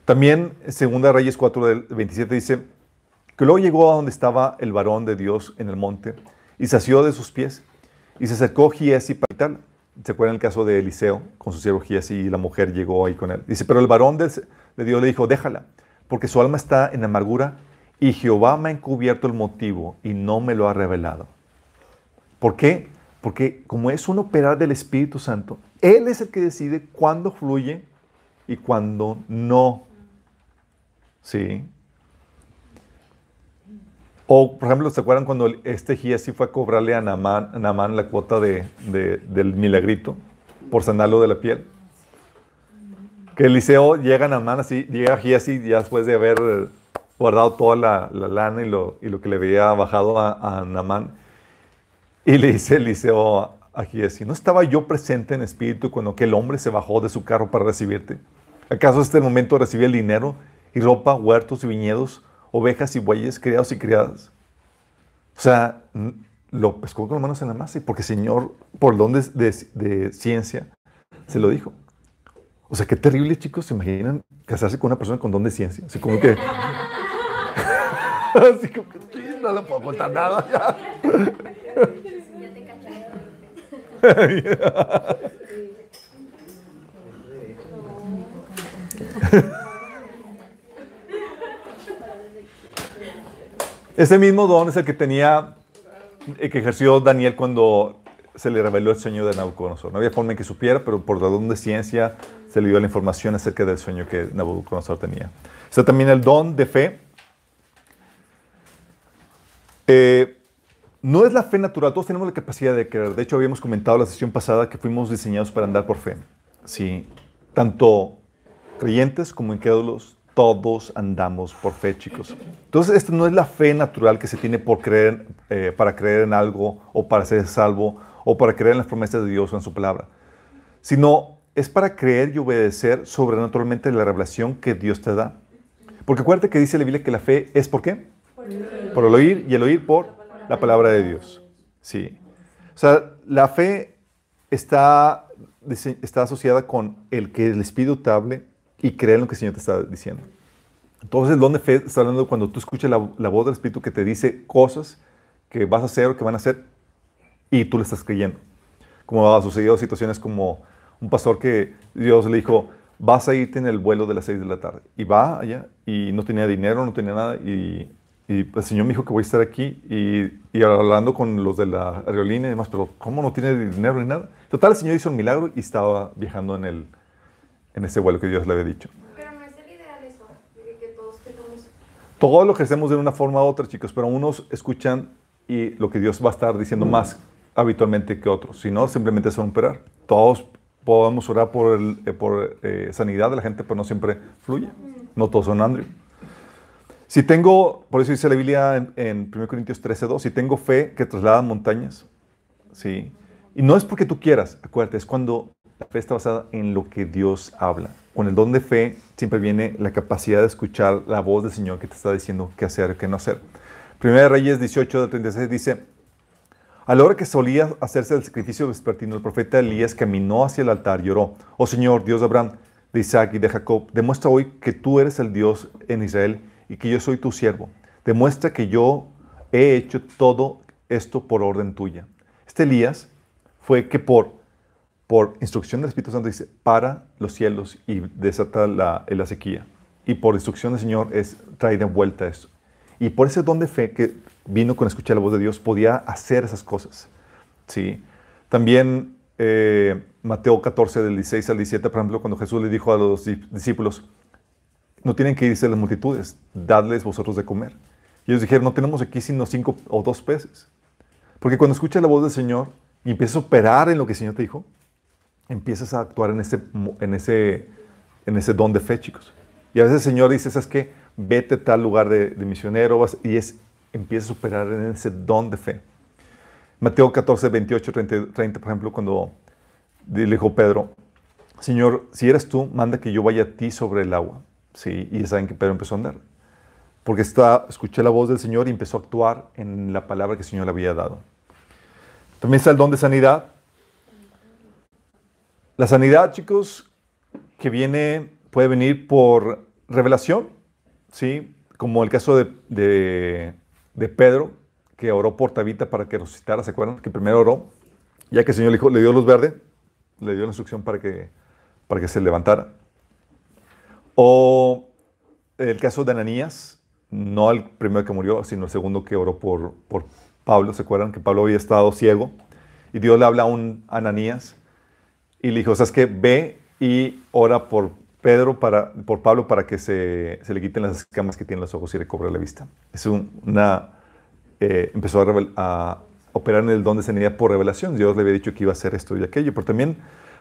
También, segunda Reyes 4 del 27 dice que luego llegó a donde estaba el varón de Dios en el monte y se asió de sus pies y se acercó Giesi para quitarla. ¿Se acuerdan el caso de Eliseo con su siervo y la mujer llegó ahí con él? Dice, pero el varón de, de Dios le dijo, déjala, porque su alma está en amargura y Jehová me ha encubierto el motivo y no me lo ha revelado. ¿Por qué? Porque como es un operar del Espíritu Santo, Él es el que decide cuándo fluye y cuándo no. Sí. O, por ejemplo, ¿se acuerdan cuando este Giesi fue a cobrarle a Namán, la cuota de, del milagrito por sanarlo de la piel? Que Eliseo llega a Namán así, llega a Giesi ya después de haber guardado toda la, lana y lo, y lo, que le había bajado a, a Namán. Y le dice Eliseo a Giesi, ¿no estaba yo presente en espíritu cuando aquel hombre se bajó de su carro para recibirte? ¿Acaso este momento recibí el dinero y ropa, huertos y viñedos, ovejas y bueyes, criados y criadas. O sea, lo pescó con las manos en la masa y porque el Señor, por don de, de, ciencia, se lo dijo. O sea, qué terrible, chicos, se imaginan casarse con una persona con don de ciencia. Así como que... Así como que no le puedo contar nada. Ya. Ese mismo don es el que tenía, el que ejerció Daniel cuando se le reveló el sueño de Nabucodonosor. No había forma en que supiera, pero por don de ciencia se le dio la información acerca del sueño que Nabucodonosor tenía. Está también el don de fe. Eh, no es la fe natural, todos tenemos la capacidad de creer. De hecho, habíamos comentado la sesión pasada que fuimos diseñados para andar por fe. Sí, tanto creyentes como incrédulos, todos andamos por fe, chicos. Entonces, esta no es la fe natural que se tiene por creer, eh, para creer en algo o para ser salvo o para creer en las promesas de Dios o en su palabra, sino es para creer y obedecer sobrenaturalmente la revelación que Dios te da. Porque acuérdate que dice la Biblia que la fe es por qué? Por el oír y el oír por la palabra de Dios. Sí. O sea, la fe está, está asociada con el que el Espíritu te y creer en lo que el Señor te está diciendo. Entonces, el don de fe está hablando cuando tú escuchas la, voz del Espíritu que te dice cosas que vas a hacer o que van a hacer y tú le estás creyendo. Como ha sucedido situaciones como un pastor que Dios le dijo, vas a irte en el vuelo de las 6 de la tarde. Y va allá y no tenía dinero, no tenía nada. Y, y el Señor me dijo que voy a estar aquí y, y, hablando con los de la aerolínea y demás, pero ¿cómo no tiene dinero ni nada? Total, el Señor hizo un milagro y estaba viajando en el, en ese vuelo que Dios le había dicho. Pero no es el ideal eso, que todos lo que hacemos de una forma u otra, chicos, pero unos escuchan y lo que Dios va a estar diciendo mm. más habitualmente que otros. Si no, simplemente es operar. Todos podemos orar por, el, eh, por eh, sanidad de la gente, pero no siempre fluye. No todos son Andrew. Si tengo, por eso dice la Biblia en, en 1 Corintios 13:2, si tengo fe que traslada montañas, ¿sí? Y no es porque tú quieras, acuérdate, es cuando la fe está basada en lo que Dios habla. Con el don de fe siempre viene la capacidad de escuchar la voz del Señor que te está diciendo qué hacer, qué no hacer. Primera de Reyes 18 de 36 dice, a la hora que solía hacerse el sacrificio vespertino, el profeta Elías caminó hacia el altar y oró, oh Señor, Dios de Abraham, de Isaac y de Jacob, demuestra hoy que tú eres el Dios en Israel y que yo soy tu siervo. Demuestra que yo he hecho todo esto por orden tuya. Este Elías fue que por por instrucción del Espíritu Santo dice, para los cielos y desata la, la sequía. y por instrucción del Señor es traer de vuelta eso. Y por ese don de fe que vino con escuchar la voz de Dios, podía hacer esas cosas. ¿sí? También eh, Mateo 14, del 16 al 17, por ejemplo, cuando Jesús le dijo a los discípulos, no tienen que irse las multitudes, dadles vosotros de comer. Y ellos dijeron, no tenemos aquí sino cinco o dos peces. Porque cuando escuchas la voz del Señor y empiezas a operar en lo que el Señor te dijo, empiezas a actuar en ese, en ese, en ese don de fe, chicos. Y a veces el Señor dice, ¿sabes qué? Vete a tal lugar de, misionero y es, empiezas a operar en ese don de fe. Mateo 14, 28, 30, 30 por ejemplo, cuando le dijo Pedro, Señor, si eres tú, manda que yo vaya a ti sobre el agua. Sí, y saben que Pedro empezó a andar. Porque está, escuché la voz del Señor y empezó a actuar en la palabra que el Señor le había dado. También está el don de sanidad. La sanidad, chicos, que viene, puede venir por revelación, ¿sí? Como el caso de, de, Pedro, que oró por Tabita para que resucitara, ¿se acuerdan? Que primero oró, ya que el Señor le, dijo, le dio luz verde, le dio la instrucción para que, para que se levantara. O el caso de Ananías, no el primero que murió, sino el segundo que oró por, por Pablo. ¿Se acuerdan que Pablo había estado ciego? Y Dios le habla a un Ananías y le dijo, ¿sabes qué? Ve y ora por Pedro, para, por Pablo, para que se, se le quiten las escamas que tiene los ojos y recobre la vista. Es una... Eh, empezó a, a, operar en el don de sanidad por revelación. Dios le había dicho que iba a hacer esto y aquello. Pero también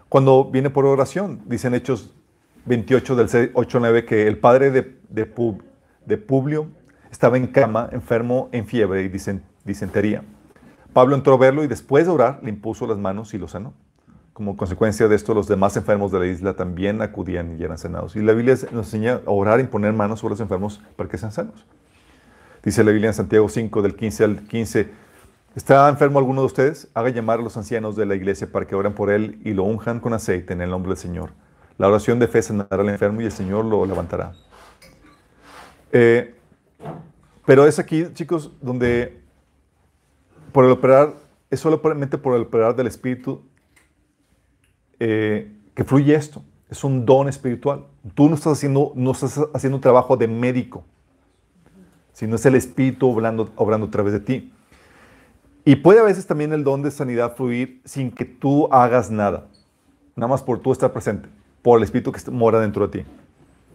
cuando viene por oración, dicen Hechos 28 del 8 9 que el padre de, de, de Publio estaba en cama, enfermo, en fiebre y disentería. Pablo entró a verlo y después de orar le impuso las manos y lo sanó. Como consecuencia de esto, los demás enfermos de la isla también acudían y eran sanados. Y la Biblia nos enseña a orar y poner manos sobre los enfermos para que sean sanos. Dice la Biblia en Santiago 5, del 15 al 15, ¿está enfermo alguno de ustedes? Haga llamar a los ancianos de la iglesia para que oren por él y lo unjan con aceite en el nombre del Señor. La oración de fe sanará al enfermo y el Señor lo levantará. Eh, pero es aquí, chicos, donde por el operar, es solamente por el operar del Espíritu eh, que fluye esto. Es un don espiritual. Tú no estás haciendo, no estás haciendo un trabajo de médico, sino es el Espíritu obrando, obrando a través de ti. Y puede a veces también el don de sanidad fluir sin que tú hagas nada, nada más por tú estar presente, por el Espíritu que mora dentro de ti.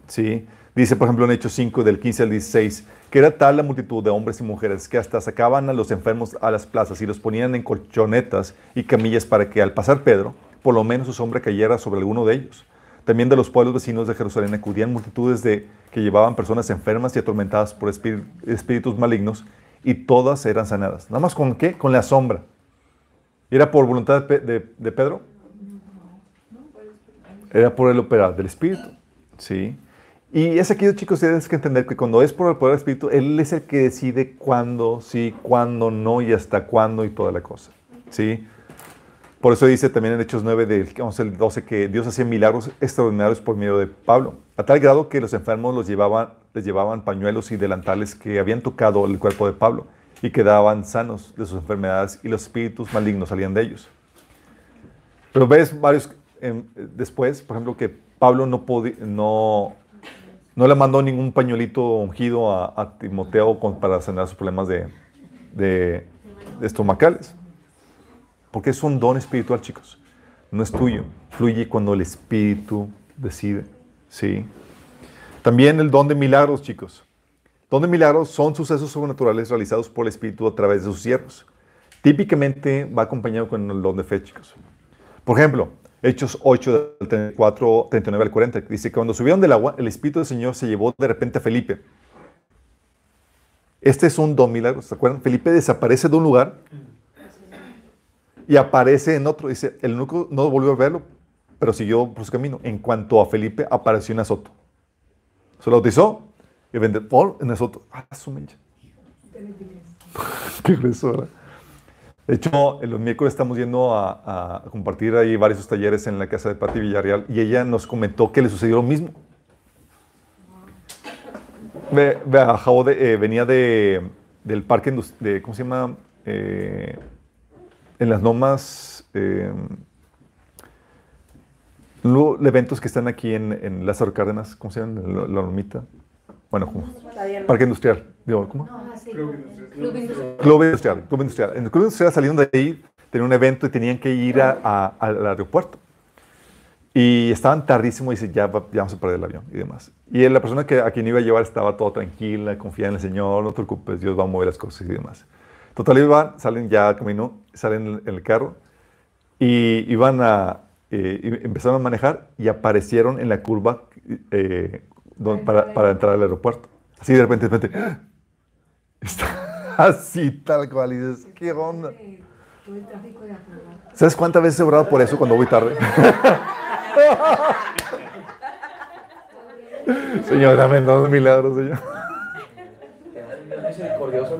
¿Sí? Dice, por ejemplo, en Hechos 5, del 15 al 16, que era tal la multitud de hombres y mujeres que hasta sacaban a los enfermos a las plazas y los ponían en colchonetas y camillas para que al pasar Pedro, por lo menos su sombra cayera sobre alguno de ellos. También de los pueblos vecinos de Jerusalén acudían multitudes de que llevaban personas enfermas y atormentadas por espíritus malignos y todas eran sanadas. ¿Nada más con qué? Con la sombra. ¿Era por voluntad de, de Pedro? Era por el operar del Espíritu. Sí. Y es aquí, chicos, tienes que entender que cuando es por el poder del Espíritu, Él es el que decide cuándo sí, cuándo no y hasta cuándo y toda la cosa. ¿Sí? Por eso dice también en Hechos 9, del 11 al 12, que Dios hacía milagros extraordinarios por medio de Pablo, a tal grado que los enfermos los llevaban, les llevaban pañuelos y delantales que habían tocado el cuerpo de Pablo y quedaban sanos de sus enfermedades y los espíritus malignos salían de ellos. Pero ves varios em, después, por ejemplo, que Pablo no, no no le mandó ningún pañuelito ungido a, Timoteo para sanar sus problemas de, estomacales. Porque es un don espiritual, chicos. No es tuyo. Fluye cuando el Espíritu decide. ¿sí? También el don de milagros, chicos. Don de milagros son sucesos sobrenaturales realizados por el Espíritu a través de sus siervos. Típicamente va acompañado con el don de fe, chicos. Por ejemplo, Hechos 8, del 34, 39 al 40, dice que cuando subieron del agua, el Espíritu del Señor se llevó de repente a Felipe. Este es un don milagro, ¿se acuerdan? Felipe desaparece de un lugar y aparece en otro. Dice, el núcleo no volvió a verlo, pero siguió por su camino. En cuanto a Felipe, apareció en Azoto. Se lo bautizó y vende por en Azoto. Ah, su Qué grueso. De hecho, los miércoles estamos yendo a, compartir ahí varios talleres en la casa de Patti Villarreal y ella nos comentó que le sucedió lo mismo. Ve, eh, venía de, del parque de, ¿cómo se llama? Eh, en las nomas, eh, Luego, eventos que están aquí en, en Lázaro Cárdenas, ¿cómo se llama? La, la Lomita. Bueno, ¿cómo? Parque Industrial. Digo, ¿cómo? Club Industrial. Club Industrial, Club Industrial. En el Club Industrial saliendo de ahí, tenían un evento y tenían que ir a- a- al aeropuerto. Y estaban tardísimo y dice, ya, va- ya vamos a perder el avión y demás. Y la persona que, a quien iba a llevar estaba todo tranquila, confía en el Señor, no te preocupes, Dios va a mover las cosas y demás. Total, iban, salen ya camino, salen en el carro y iban a, eh, empezaron a manejar y aparecieron en la curva eh, don- para, para entrar al aeropuerto. Así de repente, de repente, está así tal cual y dices, ¿qué onda? Todo el tráfico de afuera. ¿Sabes cuántas veces he orado por eso cuando voy tarde? señor, dame dos milagros, Señor. Misericordioso.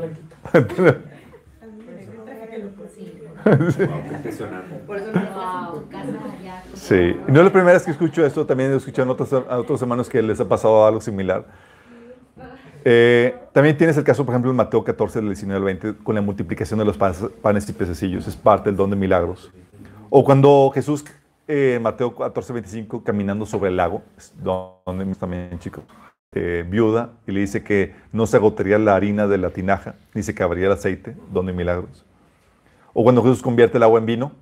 Sí, y no es la primera vez que escucho esto, también he escuchado en otros, a otros hermanos que les ha pasado algo similar. Eh, también tienes el caso, por ejemplo, en Mateo 14, del 19 al 20, con la multiplicación de los panes, y pececillos, es parte del don de milagros. O cuando Jesús, eh, Mateo 14, 25, caminando sobre el lago, es donde también, chicos, eh, viuda, y le dice que no se agotaría la harina de la tinaja, ni se acabaría el aceite, don de milagros. O cuando Jesús convierte el agua en vino,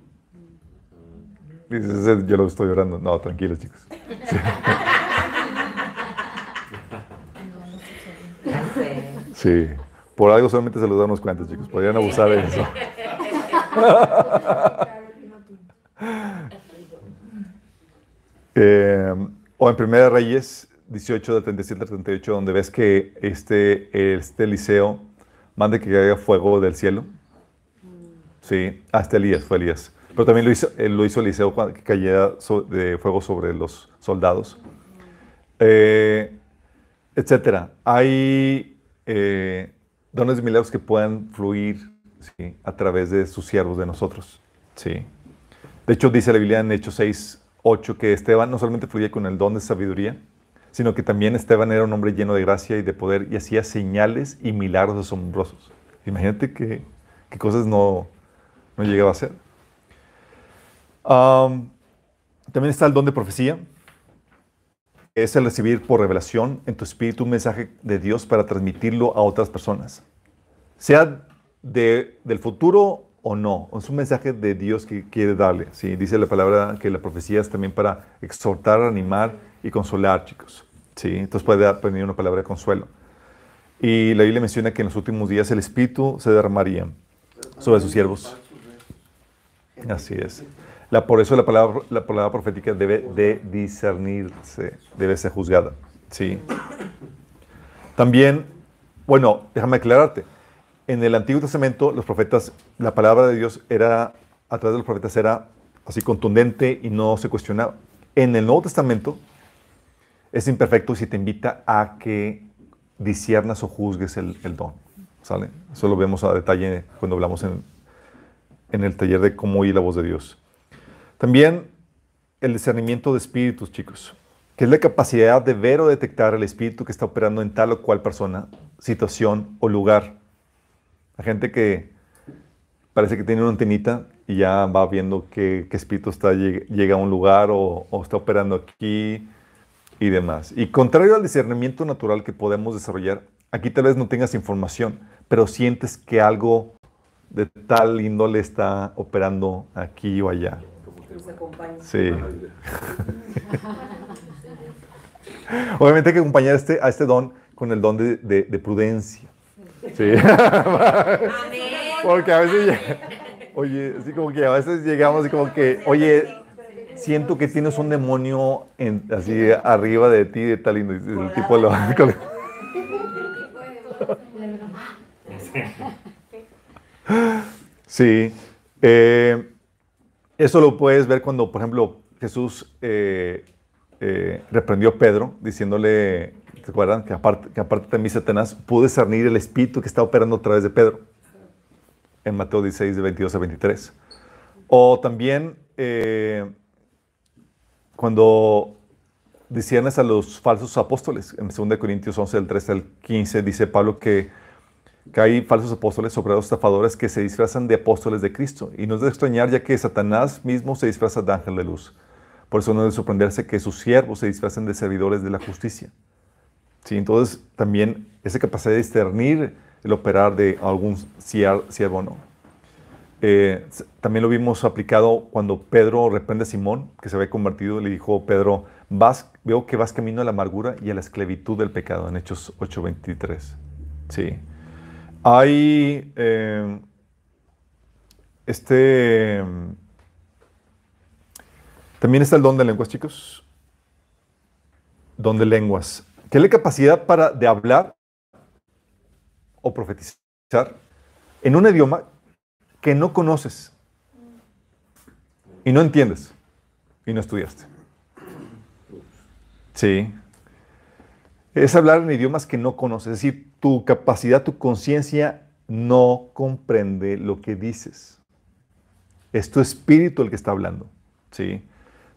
Dices, "Ese yo lo estoy llorando. No, tranquilos, chicos. Sí. Por algo solamente se los damos cuenta, chicos. Podrían abusar de eso. Eh, o en Primera Reyes 18, de 37 al 38, donde ves que este, este Eliseo manda que caiga fuego del cielo. Sí, hasta Elías, fue Elías. Pero también lo hizo, lo hizo Eliseo cuando que cayera de fuego sobre los soldados. Eh, etcétera. Hay eh, dones de milagros que puedan fluir ¿sí? a través de sus siervos, de nosotros. Sí. De hecho, dice la Biblia en Hechos 6, 8 que Esteban no solamente fluía con el don de sabiduría, sino que también Esteban era un hombre lleno de gracia y de poder y hacía señales y milagros asombrosos. Imagínate qué, qué cosas no, no llegaba a hacer. Am, también está el don de profecía. Es el recibir por revelación en tu espíritu un mensaje de Dios para transmitirlo a otras personas. Sea de, del futuro o no, es un mensaje de Dios que quiere darle. ¿sí? Dice la palabra que la profecía es también para exhortar, animar y consolar, chicos. ¿sí? Entonces puede venir una palabra de consuelo. Y la Biblia menciona que en los últimos días el Espíritu se derramaría sobre sus siervos. Así es. La, por eso la palabra, la palabra profética debe de discernirse, debe ser juzgada. Sí. También, bueno, déjame aclararte. En el Antiguo Testamento, los profetas, la palabra de Dios era, a través de los profetas, era así contundente y no se cuestionaba. En el Nuevo Testamento, es imperfecto si te invita a que disiernas o juzgues el, el don. ¿Sale? Eso lo vemos a detalle cuando hablamos en, en el taller de cómo oír la voz de Dios. También el discernimiento de espíritus, chicos, que es la capacidad de ver o detectar el espíritu que está operando en tal o cual persona, situación o lugar. La gente que parece que tiene una antenita y ya va viendo qué, espíritu está, lleg- llega a un lugar o está operando aquí y demás. Y contrario al discernimiento natural que podemos desarrollar, aquí tal vez no tengas información, pero sientes que algo de tal índole está operando aquí o allá. Sí. Obviamente hay que acompañar este, a este don con el don de, de- de prudencia. Sí. Porque a veces, oye, así como que a veces llegamos y como que, oye, siento que tienes un demonio en- así arriba de ti, de tal, y el tipo lo... Sí. Eh, eso lo puedes ver cuando, por ejemplo, Jesús eh, eh, reprendió a Pedro diciéndole, ¿se acuerdan? Que aparte, que aparte de mí, Satanás, pudo discernir el espíritu que está operando a través de Pedro. En Mateo 16, de 22 a 23. O también eh, cuando disiernes a los falsos apóstoles, en 2 Corintios 11, del 13 al 15, dice Pablo que que hay falsos apóstoles, sobrados estafadores que se disfrazan de apóstoles de Cristo. Y no es de extrañar ya que Satanás mismo se disfraza de ángel de luz. Por eso no debe sorprenderse que sus siervos se disfracen de servidores de la justicia. ¿Sí? Entonces, también esa capacidad de discernir el operar de algún siervo no. Eh, también lo vimos aplicado cuando Pedro reprende a Simón, que se había convertido, le dijo, Pedro, vas, veo que vas camino a la amargura y a la esclavitud del pecado, en Hechos 8:23. Sí. Hay eh, este... También está el don de lenguas, chicos. Don de lenguas. Que es la capacidad para, de hablar o profetizar en un idioma que no conoces y no entiendes y no estudiaste. Sí. Es hablar en idiomas que no conoces, es decir, tu capacidad, tu conciencia no comprende lo que dices. Es tu espíritu el que está hablando. Sí.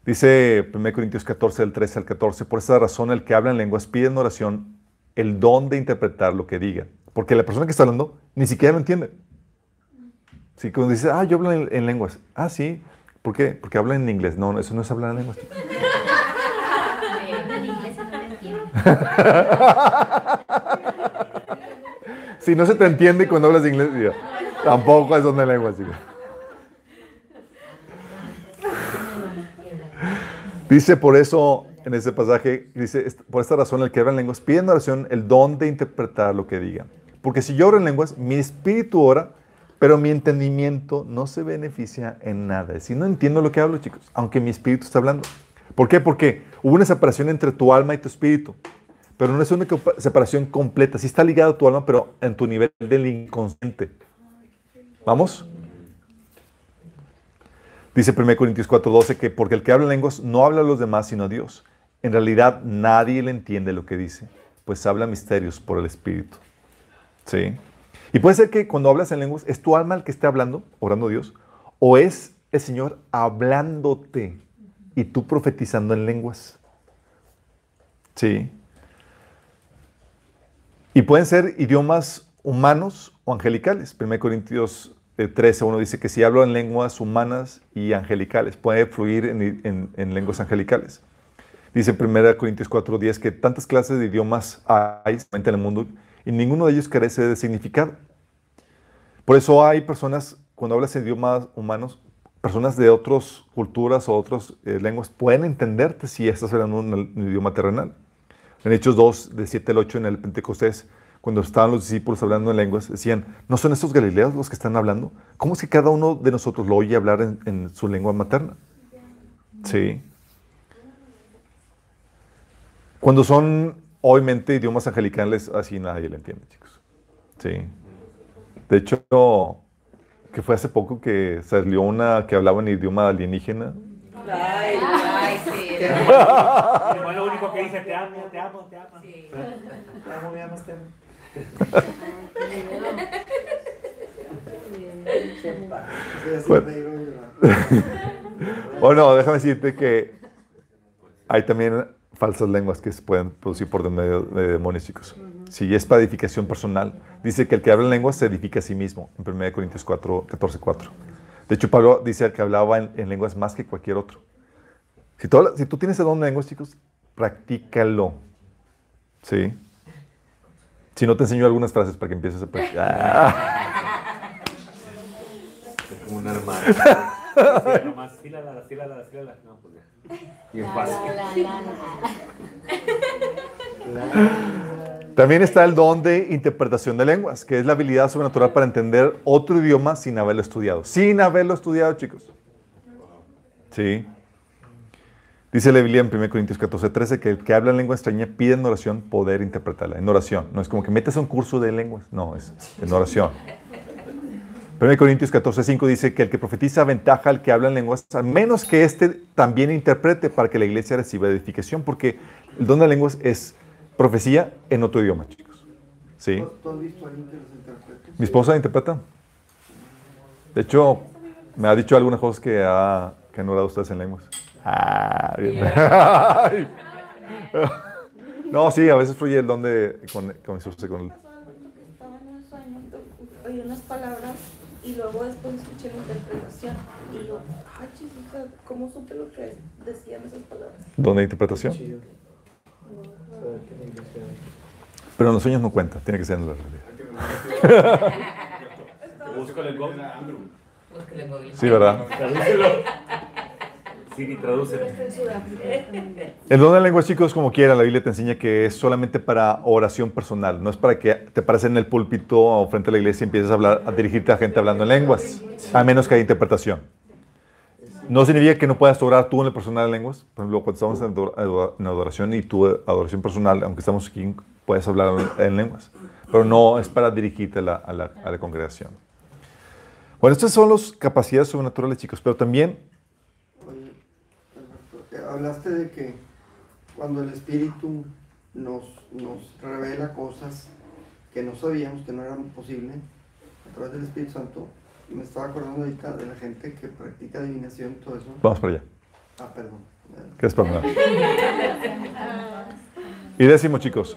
Dice 1 Corintios 14, del 13 al 14, por esa razón el que habla en lenguas pide en oración el don de interpretar lo que diga. Porque la persona que está hablando ni siquiera lo entiende. Sí, cuando dice, ah, yo hablo en, lenguas. Ah, sí. ¿Por qué? Porque habla en inglés. No, eso no es hablar en lenguas. si no se te entiende cuando hablas inglés, tampoco es donde lenguas. Dice por eso en ese pasaje, dice, por esta razón el que habla en lenguas pide en oración el don de interpretar lo que diga. Porque si yo oro en lenguas, mi espíritu ora, pero mi entendimiento no se beneficia en nada. Si no entiendo lo que hablo, chicos, aunque mi espíritu está hablando. ¿Por qué? Porque hubo una separación entre tu alma y tu espíritu. Pero no es una separación completa. Sí está ligado a tu alma, pero en tu nivel del inconsciente. ¿Vamos? Dice 1 Corintios 4:12 que porque el que habla lenguas no habla a los demás, sino a Dios. En realidad nadie le entiende lo que dice, pues habla misterios por el Espíritu. ¿Sí? Y puede ser que cuando hablas en lenguas es tu alma el que esté hablando, orando a Dios, o es el Señor hablándote y tú profetizando en lenguas. Sí. Y pueden ser idiomas humanos o angelicales. 1 Corintios 13, eh, uno dice que si hablo en lenguas humanas y angelicales, puede fluir en, en lenguas angelicales. Dice 1 Corintios 4:10 que tantas clases de idiomas hay en el mundo y ninguno de ellos carece de significado. Por eso hay personas, cuando hablas en idiomas humanos, personas de otras culturas o otras eh, lenguas pueden entenderte si estás hablando un, idioma terrenal. En Hechos 2, de 7 al 8, en el Pentecostés, cuando estaban los discípulos hablando en lenguas, decían, ¿no son estos galileos los que están hablando? ¿Cómo es que cada uno de nosotros lo oye hablar en, su lengua materna? Sí. Cuando son Obviamente, idiomas angelicales así nadie le entiende, chicos. Sí. De hecho, que fue hace poco que salió una que hablaba en idioma alienígena. Ay, sí. Igual lo único que dice, te amo, te amo, te amo. Sí. Te amo, me amas, te amo. bueno, déjame decirte que hay también falsas lenguas que se pueden producir por medio de demonios, chicos. Si es para edificación personal, dice que el que habla en lenguas se edifica a sí mismo, en 1 Corintios 4, 14, 4. De hecho, Pablo dice que hablaba en, lenguas más que cualquier otro. Si tú, si tú tienes el don de lenguas, chicos, practícalo. ¿Sí? Si no te enseño algunas frases para que empieces a practicar. Como un hermano. nomás, No, pues también está el don de interpretación de lenguas, que es la habilidad sobrenatural para entender otro idioma sin haberlo estudiado. Sin haberlo estudiado, chicos. Sí. Dice la Biblia en 1 Corintios 14, 13 que el que habla en lengua extraña pide en oración poder interpretarla. En oración. No es como que metes un curso de lenguas. No, es en oración. 1 Corintios 14, 5 dice que el que profetiza ventaja al que habla en lenguas, a menos que éste también interprete para que la iglesia reciba edificación, porque el don de lenguas es profecía en otro idioma, chicos. ¿Sí? ¿Tú has visto a alguien que los interprete? Mi esposa interpreta. De hecho, me ha dicho algunas cosas que, ha, que han orado ustedes en lenguas. Ah, no, sí, a veces fluye el don de con, con, con, con Oye unas palabras Y luego después escuché la interpretación. Y yo, ay, chiquita, ¿cómo supe lo que decían esas palabras? ¿Dónde hay interpretación? Pero en los sueños no cuenta, tiene que ser en la realidad. En en Google. Sí, ¿verdad? El don de lenguas, chicos, como quiera, la Biblia te enseña que es solamente para oración personal. No es para que te pares en el púlpito o frente a la iglesia y empieces a hablar, dirigirte a gente hablando en lenguas, a menos que haya interpretación. No significa que no puedas orar tú en el personal de lenguas. Por ejemplo, cuando estamos en ador- en adoración y tu adoración personal, aunque estamos aquí, puedes hablar en lenguas. Pero no es para dirigirte a la, a la- a la congregación. Bueno, estas son las capacidades sobrenaturales, chicos, pero también hablaste de que cuando el Espíritu nos, nos revela cosas que no sabíamos que no eran posibles a través del Espíritu Santo, me estaba acordando ahorita de la gente que practica adivinación y todo eso. vamos para allá. Ah, perdón. ¿Qué es nada? Y décimo, chicos,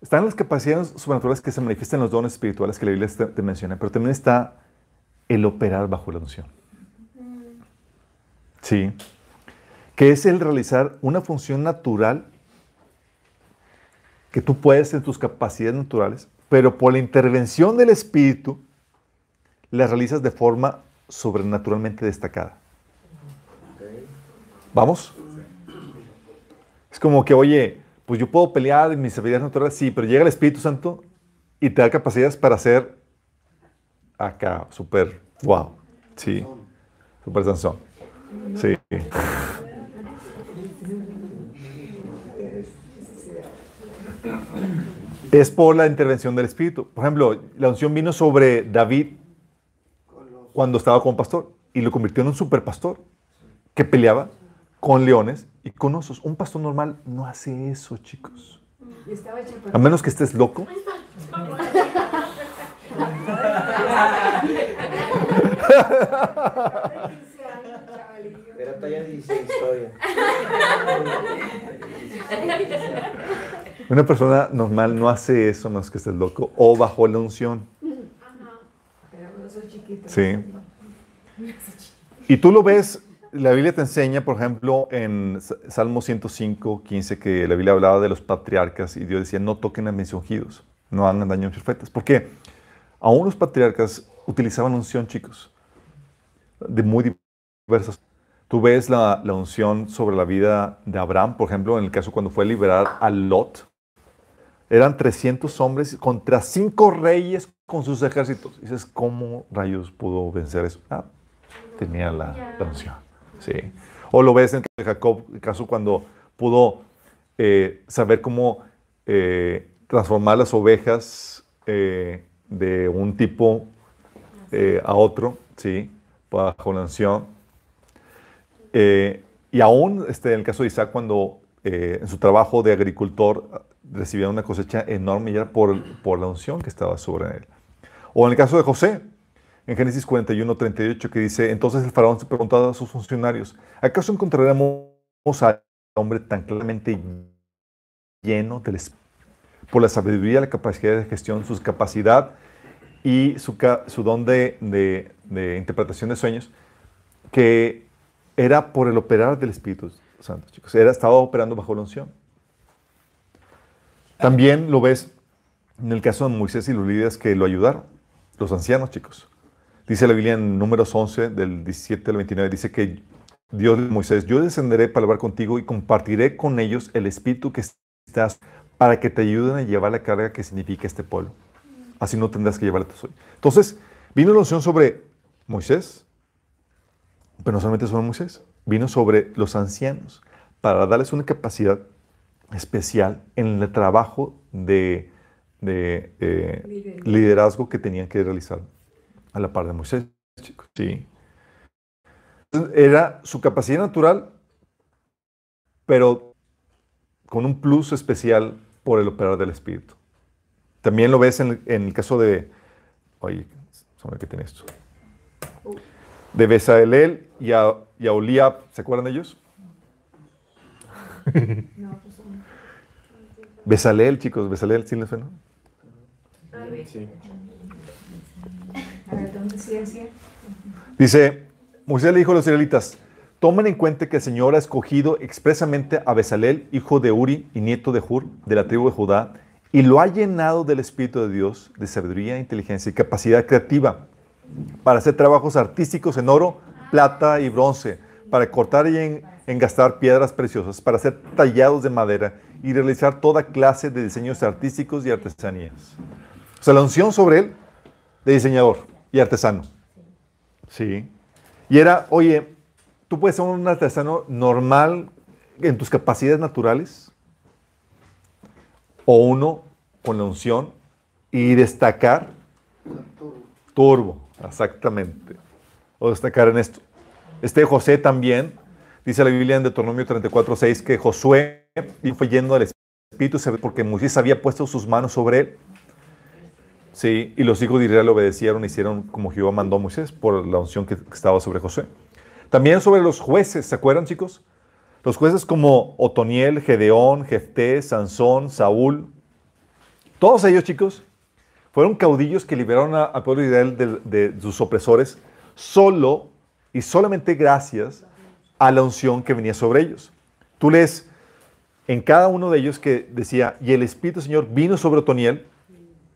están las capacidades sobrenaturales que se manifiestan en los dones espirituales que la Biblia te, te menciona, pero también está el operar bajo la unción. Sí. Que es el realizar una función natural que tú puedes en tus capacidades naturales, pero por la intervención del Espíritu, la realizas de forma sobrenaturalmente destacada. ¿Vamos? Es como que, oye, pues yo puedo pelear en mis habilidades naturales, sí, pero llega el Espíritu Santo y te da capacidades para hacer acá, súper, wow, sí, súper sansón. Sí. Es por la intervención del Espíritu. Por ejemplo, la unción vino sobre David cuando estaba como pastor y lo convirtió en un super pastor que peleaba con leones y con osos. Un pastor normal no hace eso, chicos. A menos que estés loco. Era talla 16 todavía. Una persona normal no hace eso menos que estés loco o bajo la unción. Pero no soy chiquito. Sí. Y tú lo ves, la Biblia te enseña, por ejemplo, en Salmo 105, 15, que la Biblia hablaba de los patriarcas y Dios decía, no toquen a mis ungidos, no hagan daño a mis profetas. Porque aún los patriarcas utilizaban unción, chicos, de muy diversas. Tú ves la, la unción sobre la vida de Abraham, por ejemplo, en el caso cuando fue a liberar a Lot. Eran 300 hombres contra cinco reyes con sus ejércitos. Dices, ¿cómo rayos pudo vencer eso? Ah, tenía la, la. Sí. O lo ves en Jacob, el caso cuando pudo eh, saber cómo eh, transformar las ovejas eh, de un tipo a otro, ¿sí? Bajo la unción. Y aún este, en el caso de Isaac, cuando en su trabajo de agricultor recibía una cosecha enorme y era por, por la unción que estaba sobre él. O en el caso de José, en Génesis 41, 38, que dice, entonces el faraón se preguntaba a sus funcionarios, ¿acaso encontraremos a hombre tan claramente lleno del? Por la sabiduría, la capacidad de gestión, su capacidad y su, su don de, de- de interpretación de sueños, que era por el operar del Espíritu Santo, chicos. Era, estaba operando bajo la unción. También lo ves en el caso de Moisés y los líderes que lo ayudaron, los ancianos, chicos. Dice la Biblia en números 11, del 17 al 29, dice que Dios de Moisés, yo descenderé para hablar contigo y compartiré con ellos el espíritu que estás para que te ayuden a llevar la carga que significa este pueblo. Así no tendrás que llevarla tú solo. Entonces, vino la unción sobre Moisés, pero no solamente sobre Moisés, vino sobre los ancianos para darles una capacidad especial en el trabajo de, de, eh, Liderazgo. que tenían que realizar a la par de Moisés, chicos. Sí. Era su capacidad natural, pero con un plus especial por el operar del Espíritu. También lo ves en, el- en el caso de, oye, sobre qué tiene esto, de Bezalel y a, y a Oliab, ¿se acuerdan de ellos? No, Bezalel, chicos, Bezalel, ¿sí les suena? Ah, Sí. A ver, ¿dónde sí decía? Dice, Moisés le dijo a los israelitas, tomen en cuenta que el Señor ha escogido expresamente a Bezalel, hijo de Uri y nieto de Hur, de la tribu de Judá, y lo ha llenado del Espíritu de Dios, de sabiduría, inteligencia y capacidad creativa, para hacer trabajos artísticos en oro, plata y bronce, para cortar y en- engastar piedras preciosas, para hacer tallados de madera y realizar toda clase de diseños artísticos y artesanías. O sea, la unción sobre él de diseñador y artesano. Sí. Y era, oye, tú puedes ser un artesano normal en tus capacidades naturales o uno con la unción y destacar turbo, exactamente. O destacar en esto. Este José también, dice la Biblia en Deuteronomio 34, 6, que Josué fue lleno del Espíritu porque Moisés había puesto sus manos sobre él. Sí, y los hijos de Israel obedecieron, hicieron como Jehová mandó a Moisés por la unción que estaba sobre Josué. También sobre los jueces, ¿se acuerdan chicos? Los jueces como Otoniel, Gedeón, Jefté, Sansón, Saúl, todos ellos chicos fueron caudillos que liberaron al pueblo de Israel de, de sus opresores solo y solamente gracias a la unción que venía sobre ellos. Tú lees en cada uno de ellos que decía, y el Espíritu Señor vino sobre Otoniel,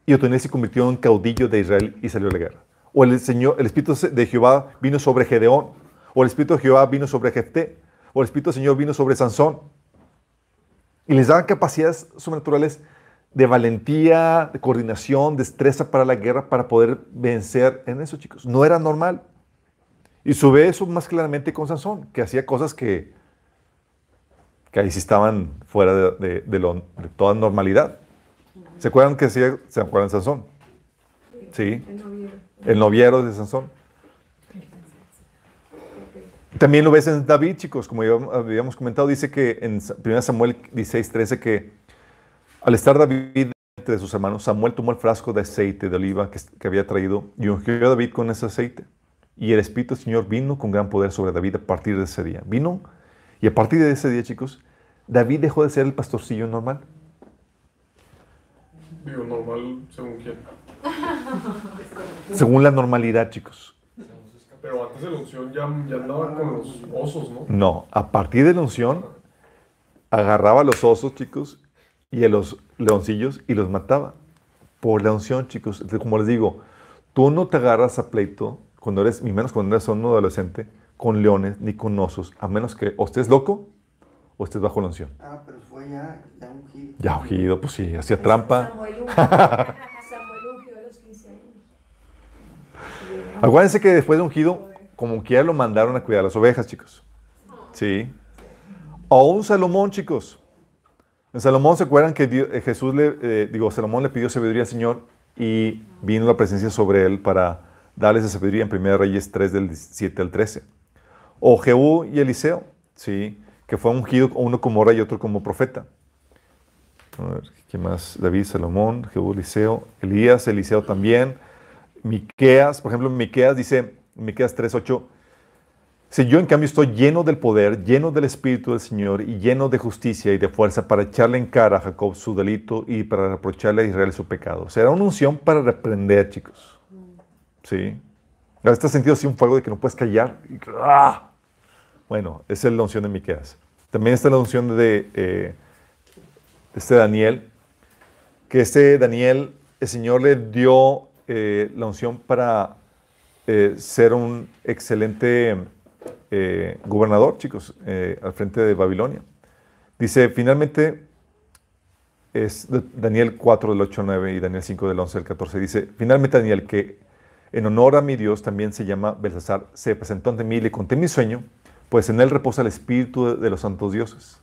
y Otoniel se convirtió en caudillo de Israel y salió a la guerra. O el, Señor, el Espíritu de Jehová vino sobre Gedeón, o el Espíritu de Jehová vino sobre Jefté, o el Espíritu del Señor vino sobre Sansón. Y les daban capacidades sobrenaturales de valentía, de coordinación, destreza para la guerra, para poder vencer en eso, chicos. No era normal. Y ve eso más claramente con Sansón, que hacía cosas que, que ahí sí estaban fuera de, de- de lo- de toda normalidad. ¿Se acuerdan que hacía, se acuerdan de Sansón? Sí, El novio. el noviero de Sansón. También lo ves en David, chicos, como ya habíamos comentado, dice que en 1 Samuel 16, 13 que al estar David entre sus hermanos, Samuel tomó el frasco de aceite de oliva que, que había traído y ungió a David con ese aceite. Y el Espíritu del Señor vino con gran poder sobre David a partir de ese día. Vino y a partir de ese día, chicos, David dejó de ser el pastorcillo normal. Digo, normal según quién. Según la normalidad, chicos. Pero antes de la unción ya, ya andaba con los osos, ¿no? No, a partir de la unción, agarraba a los osos, chicos, y a los leoncillos y los mataba. Por la unción, chicos. Como les digo, tú no te agarras a pleito, cuando eres, ni menos cuando eres un adolescente, con leones ni con osos, a menos que o estés loco o estés bajo la unción. Ah, pero fue ya, ya ungido. Ya ungido, pues sí, hacía trampa. Samuel ungió, Samuel ungió a los 15 años. Acuérdense que después de ungido, como quiera lo mandaron a cuidar las ovejas, chicos. Sí. O un Salomón, chicos. En Salomón se acuerdan que Dios- eh, Jesús le, eh, digo, Salomón le pidió sabiduría al Señor y vino la presencia sobre él para darle esa sabiduría en 1 Reyes 3 del 7 al 13. O Jehú y Eliseo, sí, que fue ungido uno como rey y otro como profeta. A ver, ¿quién más? David, Salomón, Jehú, Eliseo, Elías, Eliseo también. Miqueas, por ejemplo, Miqueas dice, Miqueas 3:8, si yo en cambio estoy lleno del poder, lleno del Espíritu del Señor y lleno de justicia y de fuerza para echarle en cara a Jacob su delito y para reprocharle a Israel su pecado. Será una unción para reprender, chicos. Sí. En este sentido, sí, un fuego de que no puedes callar. ¡ah! Bueno, esa es la unción de Miqueas. También está la unción de, eh, este Daniel, que este Daniel, el Señor le dio eh, la unción para eh, ser un excelente gobernador, chicos, al frente de Babilonia. Dice, finalmente, es Daniel 4 del 8 al 9 y Daniel 5 del 11 al 14, dice, finalmente Daniel, que en honor a mi Dios también se llama Belsasar, se presentó ante mí y le conté mi sueño, pues en él reposa el espíritu de, los santos dioses.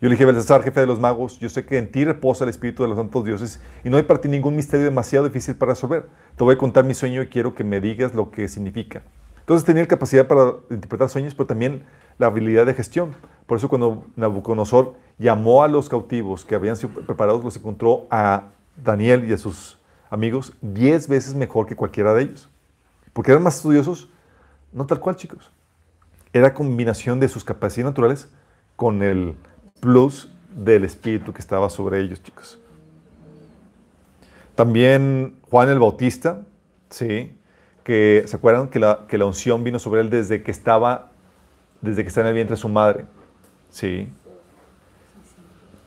Yo le dije, Belsasar, jefe de los magos, yo sé que en ti reposa el espíritu de los santos dioses y no hay para ti ningún misterio demasiado difícil para resolver. Te voy a contar mi sueño y quiero que me digas lo que significa. Entonces tenía capacidad para interpretar sueños, pero también la habilidad de gestión. Por eso cuando Nabucodonosor llamó a los cautivos que habían sido preparados, los encontró a Daniel y a sus amigos diez veces mejor que cualquiera de ellos. Porque eran más estudiosos, no tal cual, chicos. Era combinación de sus capacidades naturales con el plus del espíritu que estaba sobre ellos, chicos. También Juan el Bautista, ¿sí? Que, ¿se acuerdan que la, que la unción vino sobre él desde que estaba, desde que está en el vientre de su madre? Sí.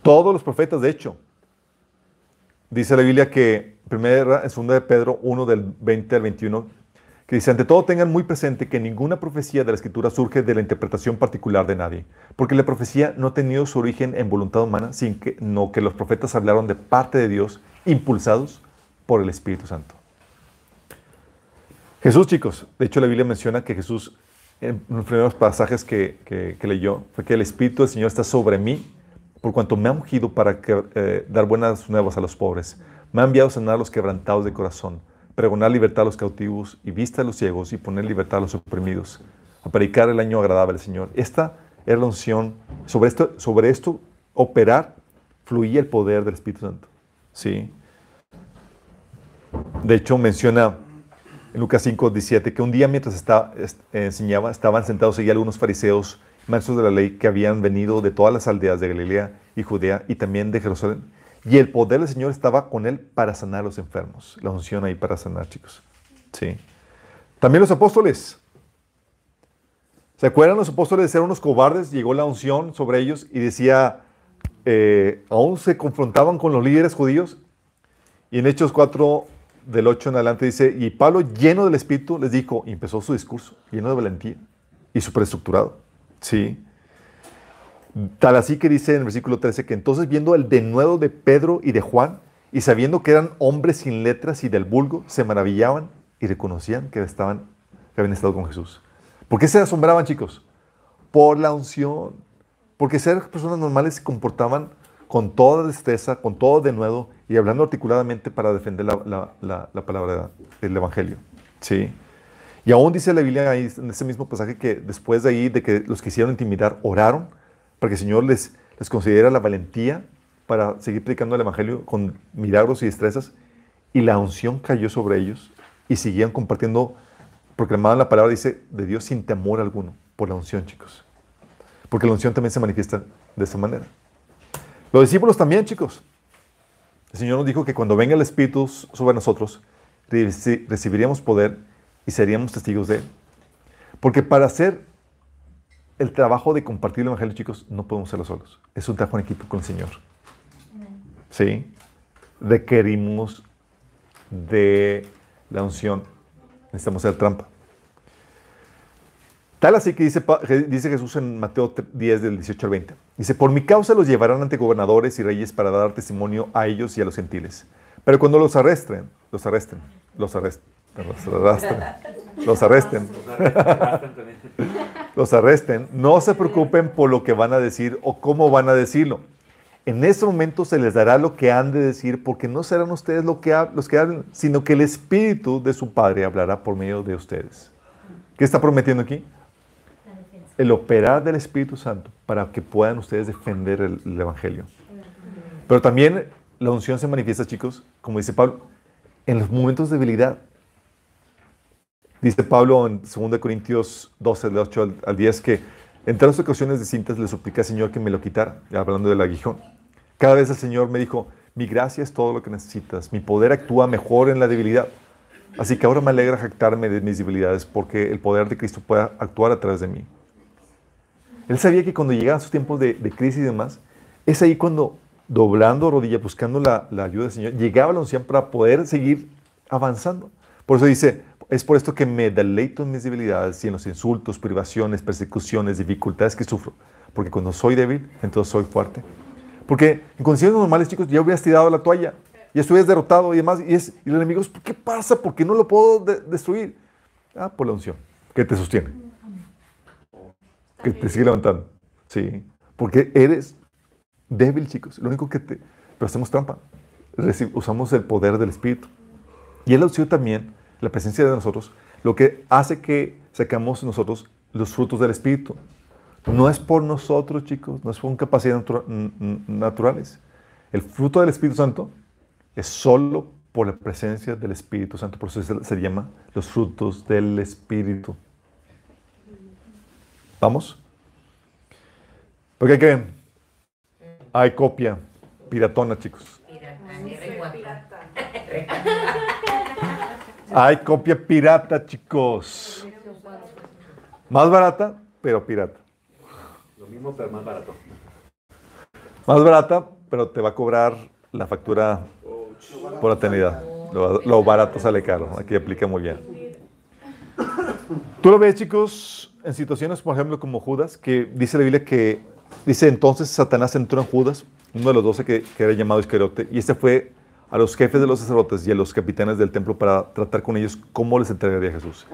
Todos los profetas, de hecho. Dice la Biblia que, primera, en segunda de Pedro 1 del 20 al 21, que dice, ante todo tengan muy presente que ninguna profecía de la Escritura surge de la interpretación particular de nadie, porque la profecía no ha tenido su origen en voluntad humana, sino que los profetas hablaron de parte de Dios, impulsados por el Espíritu Santo. Jesús, chicos, de hecho la Biblia menciona que Jesús, en los primeros pasajes que, que- que leyó, fue que el Espíritu del Señor está sobre mí, por cuanto me ha ungido para que, eh, dar buenas nuevas a los pobres. Me ha enviado a sanar a los quebrantados de corazón, pregonar libertad a los cautivos y vista a los ciegos y poner libertad a los oprimidos, a predicar el año agradable al Señor. Esta era la unción. Sobre esto, sobre esto operar, fluía el poder del Espíritu Santo. ¿Sí? De hecho, menciona en Lucas 5, 17 que un día mientras estaba, est- eh, enseñaba, estaban sentados allí algunos fariseos, maestros de la ley, que habían venido de todas las aldeas de Galilea y Judea y también de Jerusalén. Y el poder del Señor estaba con él para sanar a los enfermos. La unción ahí para sanar, chicos. Sí. También los apóstoles. ¿Se acuerdan los apóstoles eran unos cobardes? Llegó la unción sobre ellos y decía, eh, aún se confrontaban con los líderes judíos. Y en Hechos 4, del 8 en adelante dice, y Pablo lleno del Espíritu les dijo, y empezó su discurso, lleno de valentía y superestructurado. Sí. Tal así que dice en el versículo 13 que entonces viendo el denuedo de Pedro y de Juan y sabiendo que eran hombres sin letras y del vulgo, se maravillaban y reconocían que, estaban, que habían estado con Jesús. ¿Por qué se asombraban, chicos? Por la unción. Porque ser personas normales se comportaban con toda destreza, con todo denuedo y hablando articuladamente para defender la, la- la- la palabra del Evangelio. ¿Sí? Y aún dice la Biblia ahí, en ese mismo pasaje que después de ahí, de que los quisieron intimidar, oraron para que el Señor les, les concediera la valentía para seguir predicando el Evangelio con milagros y destrezas. Y la unción cayó sobre ellos y seguían compartiendo, proclamaban la palabra, dice, de Dios sin temor alguno, por la unción, chicos. Porque la unción también se manifiesta de esa manera. Los discípulos también, chicos. El Señor nos dijo que cuando venga el Espíritu sobre nosotros, reci- recibiríamos poder y seríamos testigos de Él. Porque para hacer el trabajo de compartir el Evangelio, chicos, no podemos hacerlo solos. Es un trabajo en equipo con el Señor. ¿Sí? Requerimos de la unción. Necesitamos hacer trampa. Tal así que dice, dice Jesús en Mateo 10 del 18 al 20. Dice, por mi causa los llevarán ante gobernadores y reyes para dar testimonio a ellos y a los gentiles. Pero cuando los arresten, los arresten, los arresten, los arrastren, los arresten, los arresten, no se preocupen por lo que van a decir o cómo van a decirlo. En ese momento se les dará lo que han de decir, porque no serán ustedes lo que hab- los que hablen, sino que el Espíritu de su Padre hablará por medio de ustedes. ¿Qué está prometiendo aquí? El operar del Espíritu Santo para que puedan ustedes defender el, el Evangelio. Pero también la unción se manifiesta, chicos, como dice Pablo, en los momentos de debilidad. Dice Pablo en 2 Corintios 12, del 8 al, al 10, que en tres ocasiones distintas le supliqué al Señor que me lo quitara, hablando del aguijón. Cada vez el Señor me dijo, mi gracia es todo lo que necesitas, mi poder actúa mejor en la debilidad. Así que ahora me alegra jactarme de mis debilidades porque el poder de Cristo pueda actuar a través de mí. Él sabía que cuando llegaban sus tiempos de, crisis y demás, es ahí cuando, doblando rodillas, buscando la, ayuda del Señor, llegaba la unción para poder seguir avanzando. Por eso dice, es por esto que me deleito en mis debilidades y en los insultos, privaciones, persecuciones, dificultades que sufro. Porque cuando soy débil, entonces soy fuerte. Porque en condiciones normales, chicos, ya hubieras tirado la toalla, ya estuvieras derrotado y demás. Y, es, y los enemigos, ¿qué pasa? ¿Por qué no lo puedo de- destruir? Ah, por la unción, que te sostiene que te sigue levantando. Sí. Porque eres débil, chicos. Lo único que te. Pero hacemos trampa. Usamos el poder del Espíritu. Y ha sido también la presencia de nosotros, lo que hace que sacamos nosotros los frutos del Espíritu. No es por nosotros, chicos, no es por capacidades natura- naturales. El fruto del Espíritu Santo es solo por la presencia del Espíritu Santo. Por eso se, se llama los frutos del Espíritu. ¿Vamos? Porque hay que hay copia piratona, chicos. Hay copia pirata, chicos. Más barata, pero pirata. Lo mismo, pero más barato. Más barata, pero te va a cobrar la factura por eternidad. Lo, lo barato sale caro. Aquí aplica muy bien. Tú lo ves, chicos, en situaciones, por ejemplo, como Judas, que dice la Biblia que, dice entonces Satanás entró en Judas, uno de los doce que, que era llamado Iscariote, y este fue a los jefes de los sacerdotes y a los capitanes del templo para tratar con ellos cómo les entregaría a Jesús.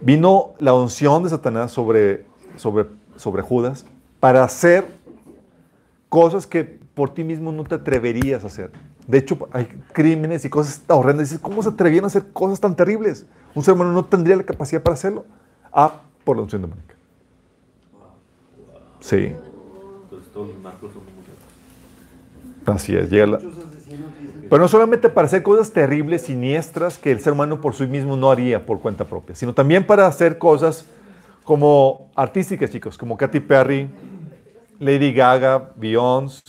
Vino la unción de Satanás sobre, sobre, sobre Judas para hacer cosas que por ti mismo no te atreverías a hacer. De hecho, hay crímenes y cosas horrendas. Dices, ¿cómo se atrevían a hacer cosas tan terribles? Un ser humano no tendría la capacidad para hacerlo. Ah, por la unción demoníaca. Sí, Entonces todos los marcos son muy así es. Llega la- Pero no solamente para hacer cosas terribles, siniestras, que el ser humano por sí mismo no haría por cuenta propia, sino también para hacer cosas como artísticas, chicos, como Katy Perry, Lady Gaga, Beyoncé.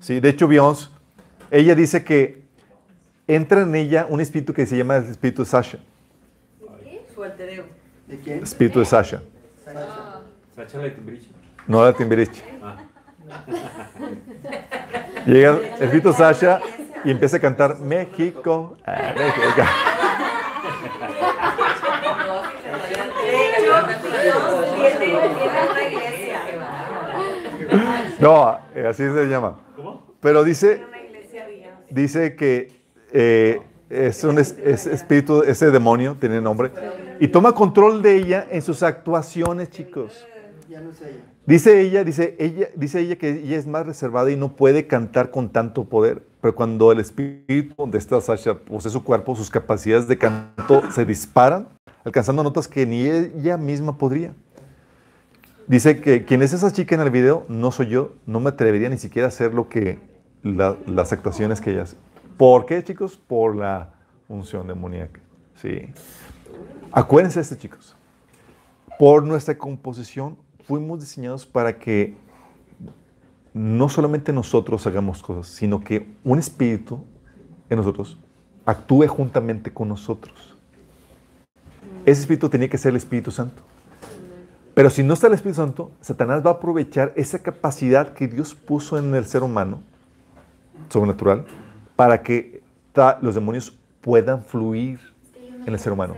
Sí, de hecho, Beyoncé, ella dice que entra en ella un espíritu que se llama el espíritu de Sasha. Su alter ego. ¿De quién? Espíritu de Sasha. Sacha Leitenbrich. No la Timbiriche. Ah. Llega el espíritu de Sasha y empieza a cantar México. ah, México. No, eh, así se llama. Pero dice, dice que eh, es un es- es espíritu, ese demonio tiene nombre, y toma control de ella en sus actuaciones, chicos. Ya no es ella. Dice ella, dice ella, dice ella que ella es más reservada y no puede cantar con tanto poder. Pero cuando el espíritu de esta Sasha posee su cuerpo, sus capacidades de canto se disparan, alcanzando notas que ni ella misma podría. Dice que quien es esa chica en el video no soy yo, no me atrevería ni siquiera a hacer lo que la- las actuaciones que ella hace. ¿Por qué, chicos? Por la unción demoníaca. Sí. Acuérdense de esto, chicos. Por nuestra composición fuimos diseñados para que no solamente nosotros hagamos cosas, sino que un espíritu en nosotros actúe juntamente con nosotros. Ese espíritu tenía que ser el Espíritu Santo. Pero si no está el Espíritu Santo, Satanás va a aprovechar esa capacidad que Dios puso en el ser humano, sobrenatural, para que los demonios puedan fluir en el ser humano.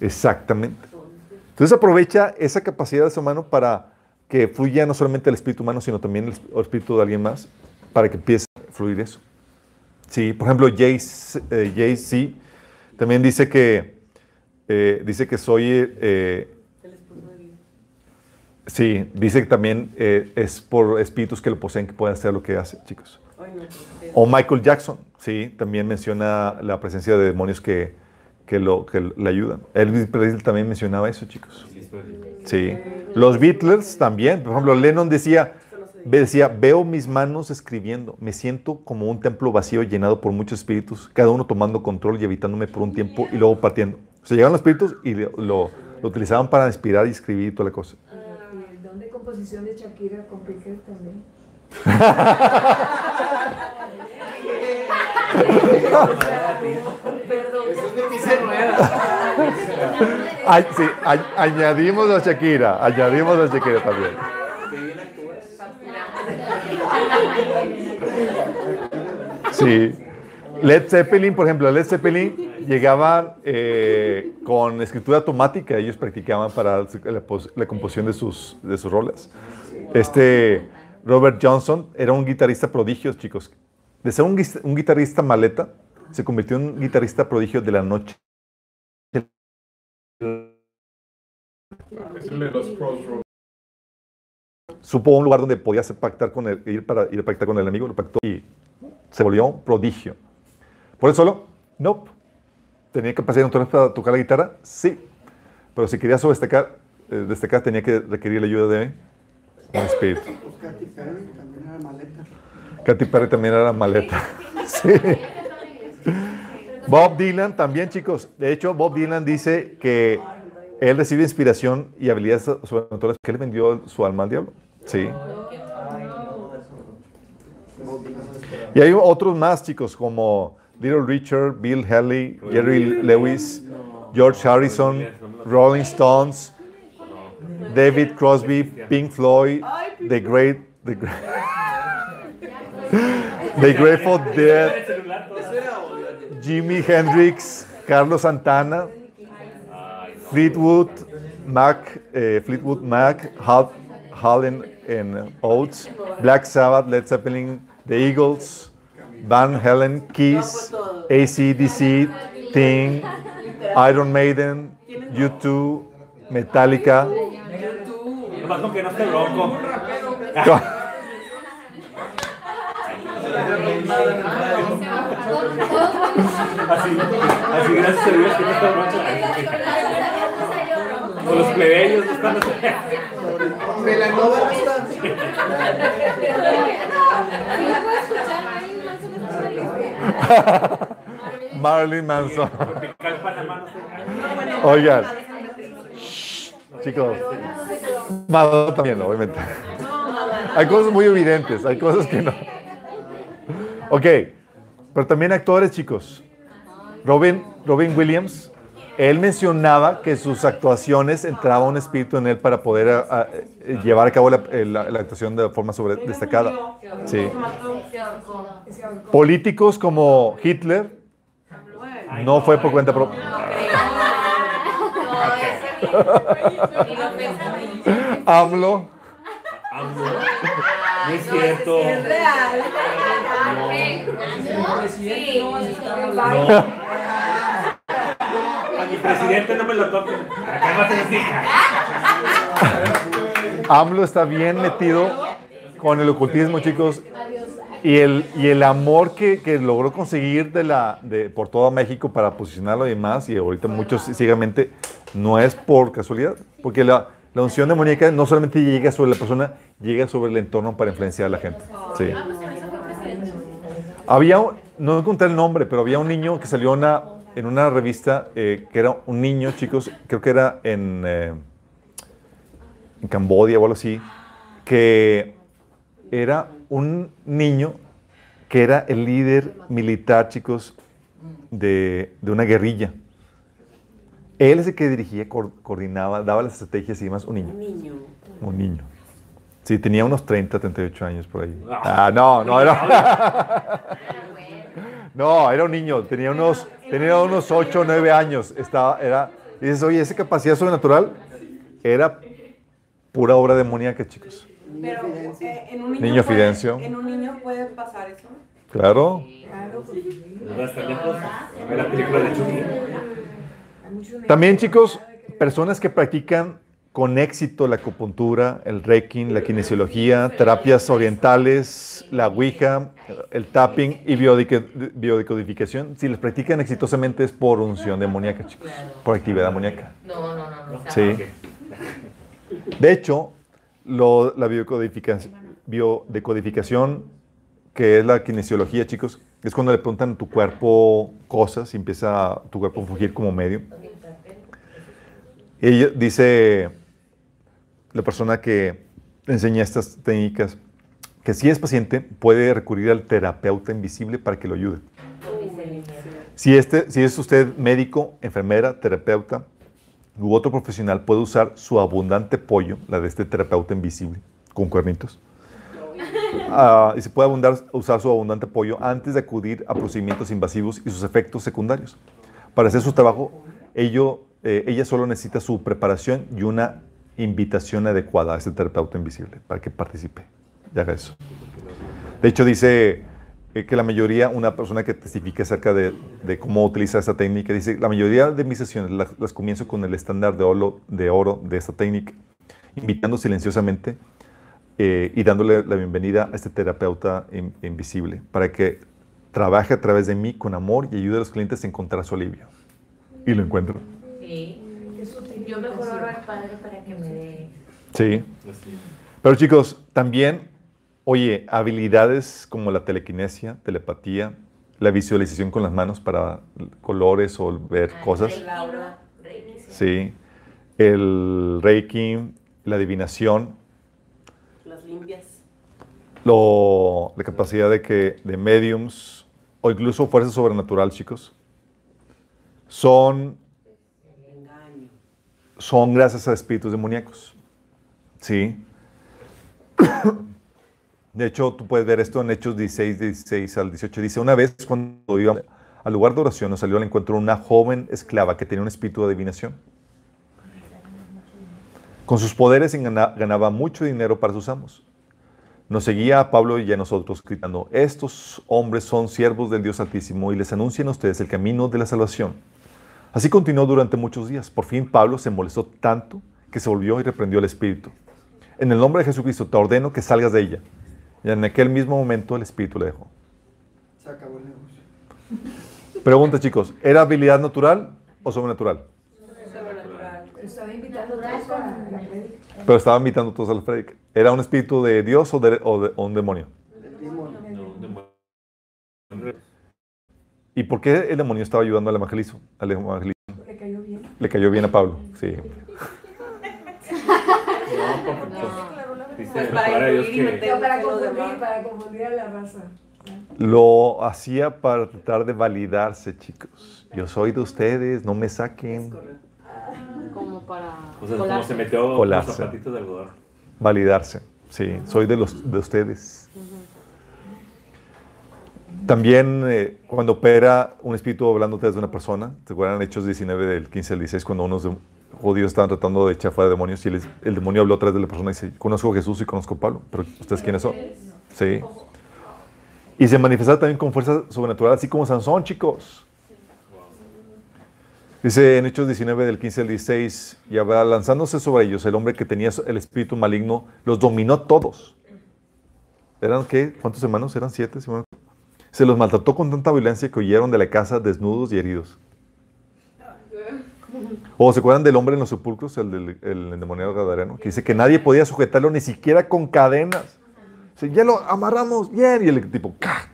Exactamente. Entonces aprovecha esa capacidad del ser humano para que fluya no solamente el espíritu humano, sino también el esp- el espíritu de alguien más, para que empiece a fluir eso. Sí, por ejemplo, Jay, eh, Jay-Z también dice que, eh, dice que soy, eh, sí, dice que también eh, es por espíritus que lo poseen que pueden hacer lo que hace, chicos. O Michael Jackson, sí, también menciona la presencia de demonios que, que, lo, que le ayudan. Elvis Presley también mencionaba eso, chicos. Sí. Los Beatles también. Por ejemplo, Lennon decía, decía, veo mis manos escribiendo, me siento como un templo vacío llenado por muchos espíritus, cada uno tomando control y evitándome por un tiempo y luego partiendo. O sea, llegaban los espíritus y lo, lo- lo utilizaban para inspirar y escribir y toda la cosa. Y el don de composición de Shakira con Piqué también. Sí, añadimos a Shakira, añadimos a Shakira también. Sí. Led Zeppelin, por ejemplo, Led Zeppelin llegaban eh, con escritura automática, ellos practicaban para la composición de sus, de sus rolas. Este Robert Johnson era un guitarrista prodigio, chicos. De ser un, guitarrista maleta, se convirtió en un guitarrista prodigio de la noche. Es el de los Crossroads. Supo un lugar donde podía pactar con el, ir para ir a pactar con el enemigo, lo pactó y se volvió un prodigio. ¿Por eso solo? No. ¿Tenía capacidad natural para tocar la guitarra? Sí. Pero si quería destacar, eh, destacar tenía que requerir la ayuda de un espíritu. Pues Katy Perry también era maleta. Sí. Bob Dylan también, chicos. De hecho, Bob Dylan dice que él recibe inspiración y habilidades sobrenaturales que él vendió su alma al diablo. Sí. Y hay otros más, chicos, como Little Richard, Bill Haley, Jerry Lewis, George Harrison, Rolling Stones, David Crosby, Pink Floyd, The Great, The, Great, The Grateful Dead. Jimi Hendrix, Carlos Santana, Fleetwood Mac, eh, Fleetwood Mac, Hal, Hall and, Oates, Black Sabbath, Led Zeppelin, The Eagles, Van Halen, Kiss, ACDC, Thing, Iron Maiden, U2, Metallica. Nomás con que no esté loco. Así, así gracias a Dios que no está loco. O los plebeyos no están Melanova no está. Marilyn Manson. No. Oigan, chicos, Madonna también, obviamente. Hay cosas muy evidentes, hay cosas que no. Ok, pero también actores, chicos. Robin, Robin Williams, él mencionaba que sus actuaciones entraba un espíritu en él para poder a- a- eh, llevar a cabo la, eh, la- la actuación de forma sobre, destacada. Sí. Políticos como Hitler, no fue por cuenta propia. AMLO, No es cierto. No. A mi presidente no me lo toquen. Acá no se. AMLO está bien metido con el ocultismo, chicos. Y el, y el amor que, que logró conseguir de la, de, por todo México para posicionarlo y demás, y ahorita muchos ciegamente, no es por casualidad, porque la, la unción demoníaca no solamente llega sobre la persona, llega sobre el entorno para influenciar a la gente. Sí. Había, no encontré el nombre, pero había un niño que salió en una revista, eh, que era un niño, chicos, creo que era en, eh, Cambodia o algo así, que era un niño que era el líder militar, chicos, de una guerrilla. Él es el que dirigía, coordinaba, daba las estrategias y demás. Un niño. Un niño. Sí, tenía unos 30, 38 años por ahí. Ah, no, no, era. No, era un niño, tenía unos, tenía unos 8 o 9 años. Estaba, era, y dices, oye, esa capacidad sobrenatural era pura obra demoníaca, chicos. Pero eh, en un niño, Niño puede- Fidencio. En un niño puede pasar eso. Claro. No a estar lejos. A ver la película de Chucky. También, chicos, personas que practican con éxito la acupuntura, el reiki, la kinesiología, terapias orientales, la ouija, el tapping y biodecodificación, si les practican exitosamente es por unción demoníaca, chicos, por actividad demoníaca. No, no, no, no. Sí. De hecho, lo- la biodecodificación, que es la kinesiología, chicos, es cuando le preguntan a tu cuerpo cosas y empieza tu cuerpo a fugir como medio. Y dice la persona que enseña estas técnicas que si es paciente puede recurrir al terapeuta invisible para que lo ayude. Si, este, si es usted médico, enfermera, terapeuta u otro profesional, puede usar su abundante pollo, la de este terapeuta invisible, con cuernitos. Ah, y se puede abundar- usar su abundante pollo antes de acudir a procedimientos invasivos y sus efectos secundarios. Para hacer su trabajo, ello, eh, ella solo necesita su preparación y una invitación adecuada a este terapeuta invisible para que participe y haga eso. De hecho, dice eh, que la mayoría, una persona que testifica acerca de, cómo utilizar esta técnica, dice, la mayoría de mis sesiones las, comienzo con el estándar de oro, de esta técnica, invitando silenciosamente eh, y dándole la bienvenida a este terapeuta in- invisible para que trabaje a través de mí con amor y ayude a los clientes a encontrar su alivio. Y lo encuentro. Sí. Yo mejor oro al Padre para que me dé. Sí. Pero chicos, también, oye, habilidades como la telequinesia, telepatía, la visualización con las manos para colores o ver cosas. El aura. Sí. El reiki, la adivinación, Las limpias. lo, la capacidad de que de mediums o incluso fuerza sobrenatural, chicos, son, son gracias a espíritus demoníacos. ¿Sí? De hecho, tú puedes ver esto en Hechos 16, 16 al 18. Dice, una vez cuando iba al lugar de oración, nos salió al encuentro una joven esclava que tenía un espíritu de adivinación. Con sus poderes ganaba mucho dinero para sus amos. Nos seguía a Pablo y a nosotros gritando, estos hombres son siervos del Dios Altísimo y les anuncian a ustedes el camino de la salvación. Así continuó durante muchos días. Por fin Pablo se molestó tanto que se volvió y reprendió al espíritu. En el nombre de Jesucristo te ordeno que salgas de ella. Y en aquel mismo momento el espíritu le dejó. Se acabó el negocio. Pregunta chicos, ¿era habilidad natural o sobrenatural? Estaba invitando a todos a la. Pero estaba invitando a todos a la. ¿Era un espíritu de Dios o, de, o, de, o un demonio? El demonio. ¿Y por qué el demonio estaba ayudando al evangelismo? Al evangelismo? Le cayó bien. Le cayó bien a Pablo, sí. Pues, Pues para confundir, demás. para confundir a la raza. Lo hacía para tratar de validarse, chicos. Yo soy de ustedes, no me saquen. Como para. o sea, como colarse. se metió Colarse. los zapatitos de algodón. Validarse, sí. Soy de, los, de ustedes. También eh, cuando opera un espíritu hablando desde una persona, ¿se acuerdan Hechos 19 del 15 al 16 cuando unos judíos estaban tratando de echar fuera demonios y el, demonio habló atrás de la persona y dice, conozco a Jesús y conozco a Pablo, pero ¿ustedes quiénes son? Sí. Y se manifestaba también con fuerza sobrenatural, así como Sansón, chicos. Dice en Hechos 19 del 15 al 16, y lanzándose sobre ellos, el hombre que tenía el espíritu maligno los dominó todos. ¿Eran qué? ¿Cuántos hermanos? ¿Eran siete? si me? Se los maltrató con tanta violencia que huyeron de la casa desnudos y heridos. ¿O se acuerdan del hombre en los sepulcros, el del el endemoniado gadareno? Que dice que nadie podía sujetarlo ni siquiera con cadenas. Dice, ya lo amarramos bien. Y el tipo, ¡ca!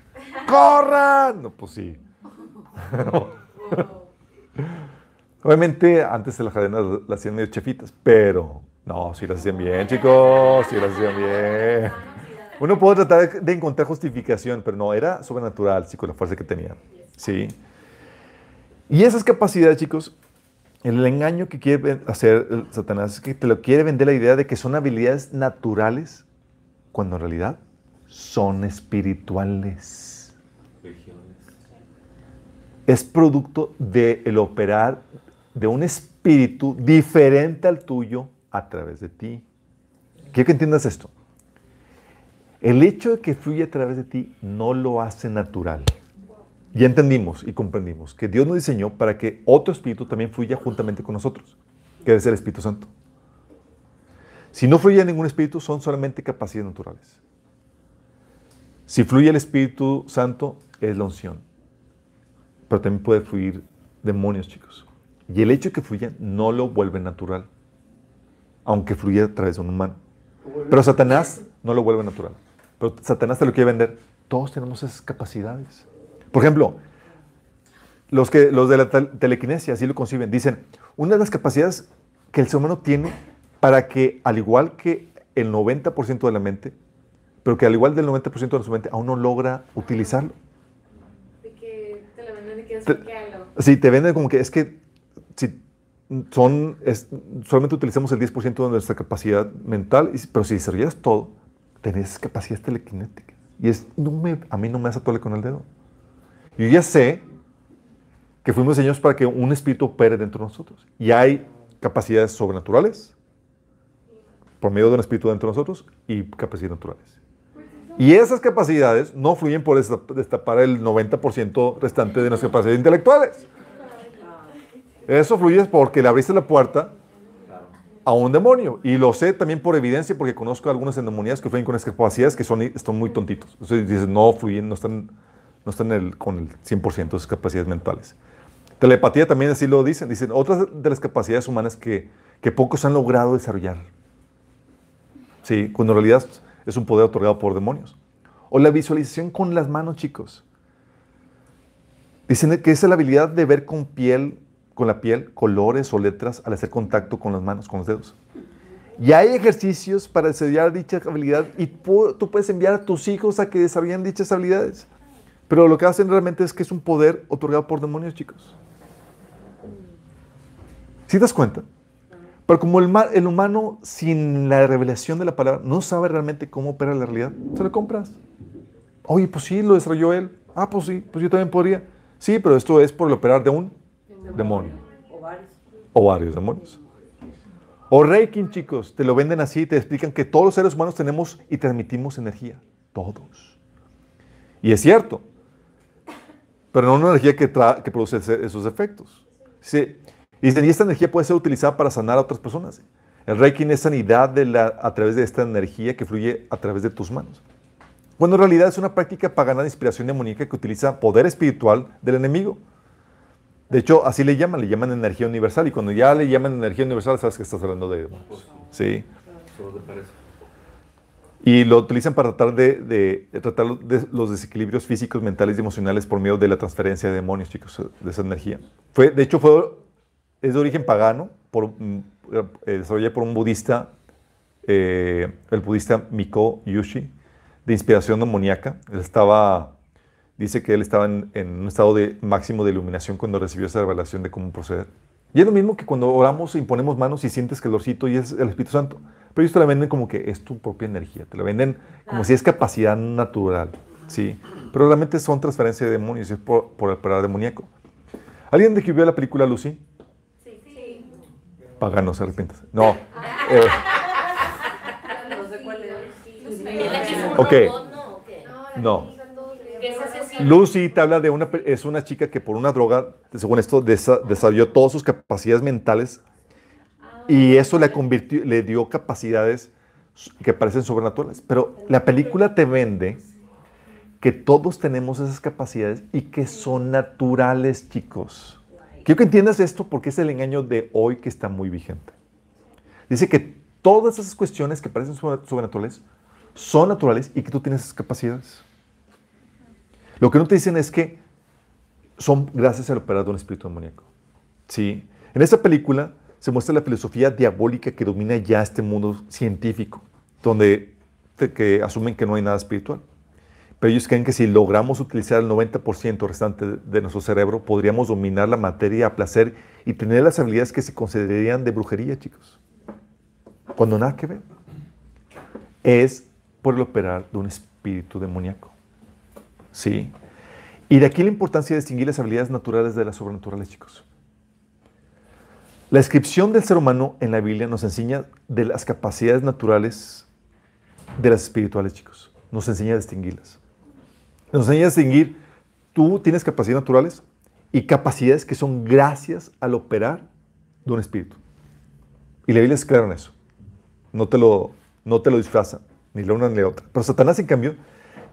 ¡corran! No, pues sí. Obviamente, antes de las cadenas las hacían medio chefitas, pero no, sí las hacían bien, chicos, sí las hacían bien. Uno puede tratar de encontrar justificación, pero no, era sobrenatural, sí, con la fuerza que tenía. Sí. Y esas capacidades, chicos, el engaño que quiere hacer Satanás es que te lo quiere vender la idea de que son habilidades naturales, cuando en realidad son espirituales. Es producto del operar de un espíritu diferente al tuyo a través de ti. Quiero que entiendas esto. El hecho de que fluya a través de ti no lo hace natural. Ya entendimos y comprendimos que Dios nos diseñó para que otro espíritu también fluya juntamente con nosotros, que es el Espíritu Santo. Si no fluye ningún espíritu, son solamente capacidades naturales. Si fluye el Espíritu Santo, es la unción. Pero también puede fluir demonios, chicos. Y el hecho de que fluya no lo vuelve natural, aunque fluya a través de un humano. Pero Satanás no lo vuelve natural. Pero Satanás te lo quiere vender. Todos tenemos esas capacidades. Por ejemplo, los, que, los de la tel- telequinesia así lo conciben. Dicen, una de las capacidades que el ser humano tiene para que, al igual que el 90% de la mente, pero que al igual del 90% de su mente, aún no logra utilizarlo. De que te lo venden de que es Te- que algo. Sí, te venden como que es que si son, es- solamente utilizamos el 10% de nuestra capacidad mental, pero si desarrollas todo, tenés capacidades telequinéticas. Y es, no me, a mí no me hace tole con el dedo. Yo ya sé que fuimos diseñados para que un espíritu opere dentro de nosotros. Y hay capacidades sobrenaturales por medio de un espíritu dentro de nosotros y capacidades naturales. Y esas capacidades no fluyen por destap- destapar el 90% restante de nuestras capacidades intelectuales. Eso fluye porque le abriste la puerta. A un demonio. Y lo sé también por evidencia porque conozco a algunos endemoniados que fluyen con esas capacidades que son, muy tontitos. Entonces dices, no fluyen, no están, no están con el 100% de sus capacidades mentales. Telepatía también así lo dicen. Dicen, otras de las capacidades humanas que, que pocos han logrado desarrollar. Sí, cuando en realidad es un poder otorgado por demonios. O la visualización con las manos, chicos. Dicen que es la habilidad de ver con piel, con la piel, colores o letras al hacer contacto con las manos, con los dedos. Y hay ejercicios para desarrollar dicha habilidad y tú puedes enviar a tus hijos a que desarrollen dichas habilidades. Pero lo que hacen realmente es que es un poder otorgado por demonios, chicos. ¿Sí te das cuenta? Pero como el, el humano sin la revelación de la palabra no sabe realmente cómo opera la realidad, se lo compras. Oye, pues sí, lo desarrolló él. Ah, pues sí, pues yo también podría. Sí, pero esto es por el operar de un demonio. O varios. Demonios. O Reiki, chicos, te lo venden así, te explican que todos los seres humanos tenemos y transmitimos energía. Todos. Y es cierto. Pero no una energía que, que produce esos efectos. Sí. Y dicen, y esta energía puede ser utilizada para sanar a otras personas. El Reiki es sanidad a través de esta energía que fluye a través de tus manos. Cuando en realidad es una práctica pagana de inspiración demoníaca que utiliza poder espiritual del enemigo. De hecho, así le llaman, le llaman energía universal. Y cuando ya le llaman energía universal, sabes que estás hablando de demonios. Sí. Y lo utilizan para tratar de, tratar los desequilibrios físicos, mentales y emocionales por medio de la transferencia de demonios, chicos, de esa energía. Fue, de hecho, fue, es de origen pagano, por, eh, desarrollado por un budista, eh, el budista Miko Yushi, de inspiración demoníaca. Él estaba, dice que él estaba en, en un estado de máximo de iluminación cuando recibió esa revelación de cómo proceder. Y es lo mismo que cuando oramos e imponemos manos y sientes calorcito y es el Espíritu Santo. Pero ellos te la venden como que es tu propia energía. Te la venden como si es capacidad natural. ¿sí? Pero realmente son transferencia de demonios y es por, por el operar demoníaco. ¿Alguien de que vio la película Lucy? Pagano, se arrepientas. No. eh, No sé cuál es. ¿Es la que es un Ok. no? Lucy te habla de una, es una chica que por una droga, según esto, desa- desarrolló todas sus capacidades mentales y eso le convirtió, le dio capacidades que parecen sobrenaturales. Pero la película te vende que todos tenemos esas capacidades y que son naturales, chicos. Quiero que entiendas esto porque es el engaño de hoy que está muy vigente. Dice que todas esas cuestiones que parecen sobre- sobrenaturales son naturales y que tú tienes esas capacidades. Lo que no te dicen es que son gracias al operar de un espíritu demoníaco. ¿Sí? En esta película se muestra la filosofía diabólica que domina ya este mundo científico, donde que asumen que no hay nada espiritual. Pero ellos creen que si logramos utilizar el 90% restante de- de nuestro cerebro, podríamos dominar la materia a placer y tener las habilidades que se considerarían de brujería, chicos. Cuando nada que ver. Es por el operar de un espíritu demoníaco. ¿Sí? Y de aquí la importancia de distinguir las habilidades naturales de las sobrenaturales, chicos. La descripción del ser humano en la Biblia nos enseña de las capacidades naturales de las espirituales, chicos. Nos enseña a distinguirlas. Nos enseña a distinguir, tú tienes capacidades naturales y capacidades que son gracias al operar de un espíritu. Y la Biblia es clara en eso. No te lo, no te lo disfraza, ni la una ni la otra. Pero Satanás, en cambio,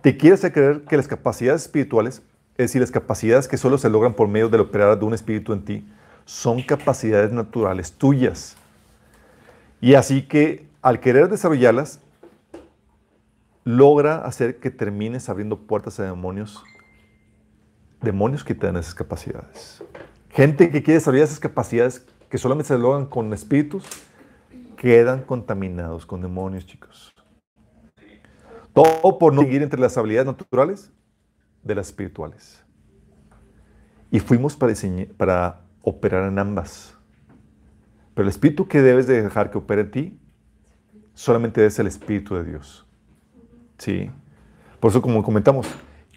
te quiere hacer creer que las capacidades espirituales, es decir, las capacidades que solo se logran por medio del operar de un espíritu en ti, son capacidades naturales tuyas. Y así que al querer desarrollarlas, logra hacer que termines abriendo puertas a demonios, demonios que te dan esas capacidades. Gente que quiere desarrollar esas capacidades que solamente se logran con espíritus, quedan contaminados con demonios, chicos. Todo por no seguir entre las habilidades naturales de las espirituales. Y fuimos para, operar en ambas. Pero el espíritu que debes de dejar que opere en ti solamente es el espíritu de Dios. ¿Sí? Por eso, como comentamos,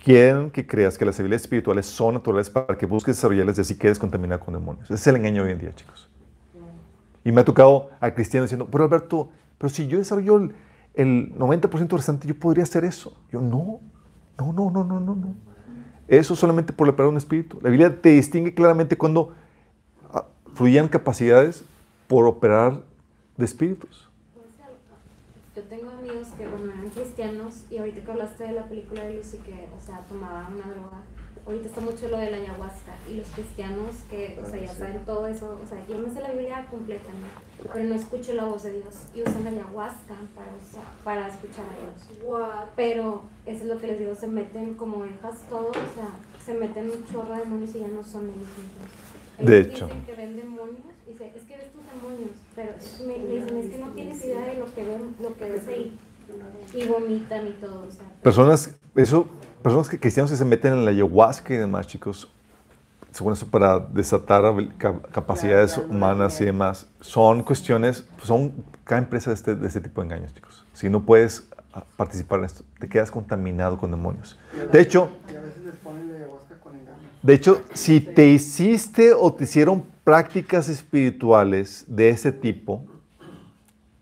quieren que creas que las habilidades espirituales son naturales para que busques desarrollarlas y así quedes contaminado con demonios. Ese es el engaño hoy en día, chicos. Y me ha tocado a cristianos diciendo, pero Alberto, pero si yo desarrollo el, el 90% restante, yo podría hacer eso. Yo, no, no, no, no, no, no, no. Eso solamente por la palabra un espíritu. La Biblia te distingue claramente cuando ah, fluían capacidades por operar de espíritus. Yo tengo amigos que, bueno, eran cristianos y ahorita que hablaste de la película de Lucy que, o sea, tomaban una droga, ahorita está mucho lo de la ayahuasca y los cristianos que, o sea, ya saben todo eso, o sea, yo me sé la Biblia completa, ¿no? pero no escucho la voz de Dios y usan la ayahuasca para, usar- para escuchar a Dios. Pero eso es lo que les digo, se meten como ovejas todos, o sea, se meten un chorro de demonios y ya no son ellos mismos. De hecho. Dicen que ven demonios, y dice, es que ves tus demonios demonios, pero me, me dicen, es que no tienes idea de lo que ven, lo que ves ahí. Y vomitan y todo, o sea. Personas, eso, personas que cristianos que se meten en la ayahuasca y demás, chicos, según eso para desatar habil- ca- capacidades humanas y demás, son cuestiones, pues, son cada empresa de este, de este tipo de engaños, chicos. Si no puedes ah, participar en esto, te quedas contaminado con demonios. De hecho, de hecho, si te hiciste o te hicieron prácticas espirituales de ese tipo,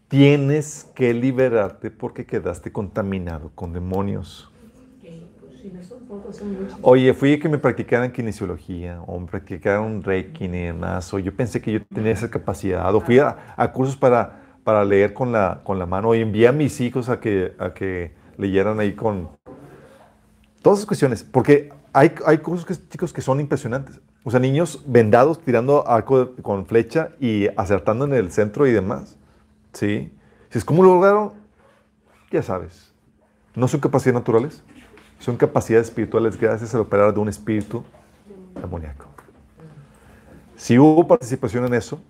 tienes que liberarte porque quedaste contaminado con demonios. Oye, fui que me practicaran kinesiología o me practicaran reiki y demás, o yo pensé que yo tenía esa capacidad, o fui a, a cursos para, para leer con la, con la mano, y envié a mis hijos a que, a que leyeran ahí con todas esas cuestiones, porque hay, hay cursos, que, chicos, que son impresionantes. O sea, niños vendados tirando arco con flecha y acertando en el centro y demás. ¿Sí? Si es como lo lograron, ya sabes. No son capacidades naturales, son capacidades espirituales gracias al operar de un espíritu demoníaco. Si hubo participación en eso,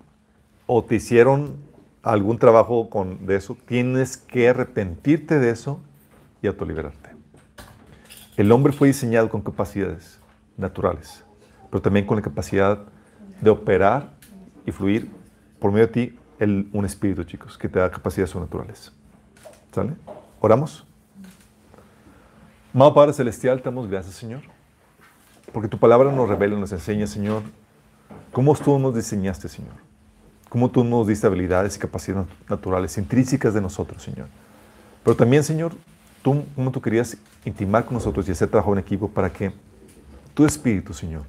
o te hicieron algún trabajo con, de eso, tienes que arrepentirte de eso y autoliberarte. El hombre fue diseñado con capacidades naturales, pero también con la capacidad de operar y fluir por medio de ti el- un espíritu, chicos, que te da capacidades sobrenaturales. ¿Sale? ¿Oramos? Amado Padre Celestial, te damos gracias, Señor, porque tu palabra nos revela, nos enseña, Señor, cómo tú nos diseñaste, Señor, cómo tú nos diste habilidades y capacidades nat- naturales, intrínsecas de nosotros, Señor. Pero también, Señor, tú, cómo tú querías intimar con nosotros y hacer trabajo en equipo para que tu espíritu, Señor,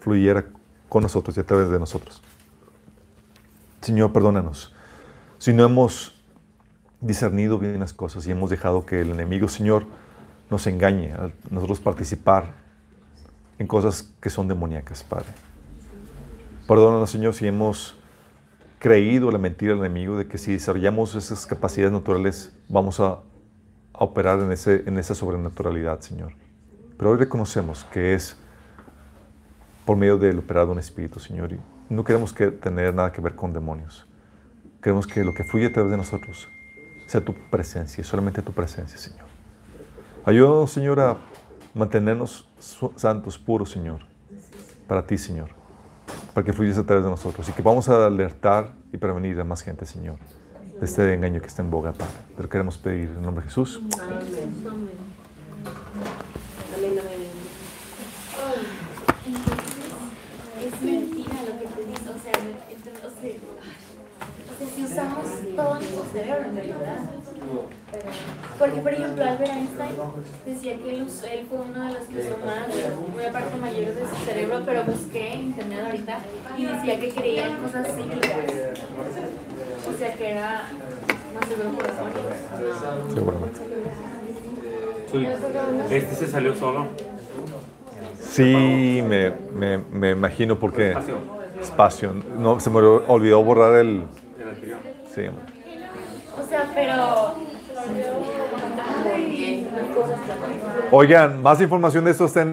fluyera con nosotros y a través de nosotros. Señor, perdónanos. Si no hemos discernido bien las cosas y hemos dejado que el enemigo, Señor, nos engañe a nosotros participar en cosas que son demoníacas, Padre. Perdónanos, Señor, si hemos creído la mentira del enemigo de que si desarrollamos esas capacidades naturales vamos a, operar en, ese, en esa sobrenaturalidad, Señor. Pero hoy reconocemos que es por medio del operar de un espíritu, Señor. Y no queremos que, tener nada que ver con demonios. Queremos que lo que fluye a través de nosotros sea tu presencia, solamente tu presencia, Señor. Ayúdanos, Señor, a mantenernos santos, puros, Señor, para ti, Señor, para que fluyas a través de nosotros y que vamos a alertar y prevenir a más gente, Señor, de este engaño que está en boga, Padre. Te lo queremos pedir en nombre de Jesús. Es mentira lo que te dice, o sea, o sea, si usamos todo nuestro cerebro en realidad. Porque, por ejemplo, Albert Einstein decía que él, usó- él fue uno de los que usó más, una parte mayor de su cerebro, pero busqué en internet ahorita y decía que creía en cosas psíquicas. O sea, que era más seguro por los. Seguramente. Sí. Este se salió solo. Sí, me, me, me imagino porque Espacio. espacio. No, se me olvidó borrar el... El anterior. Sí. O sea, pero... Oigan, más información de esto está en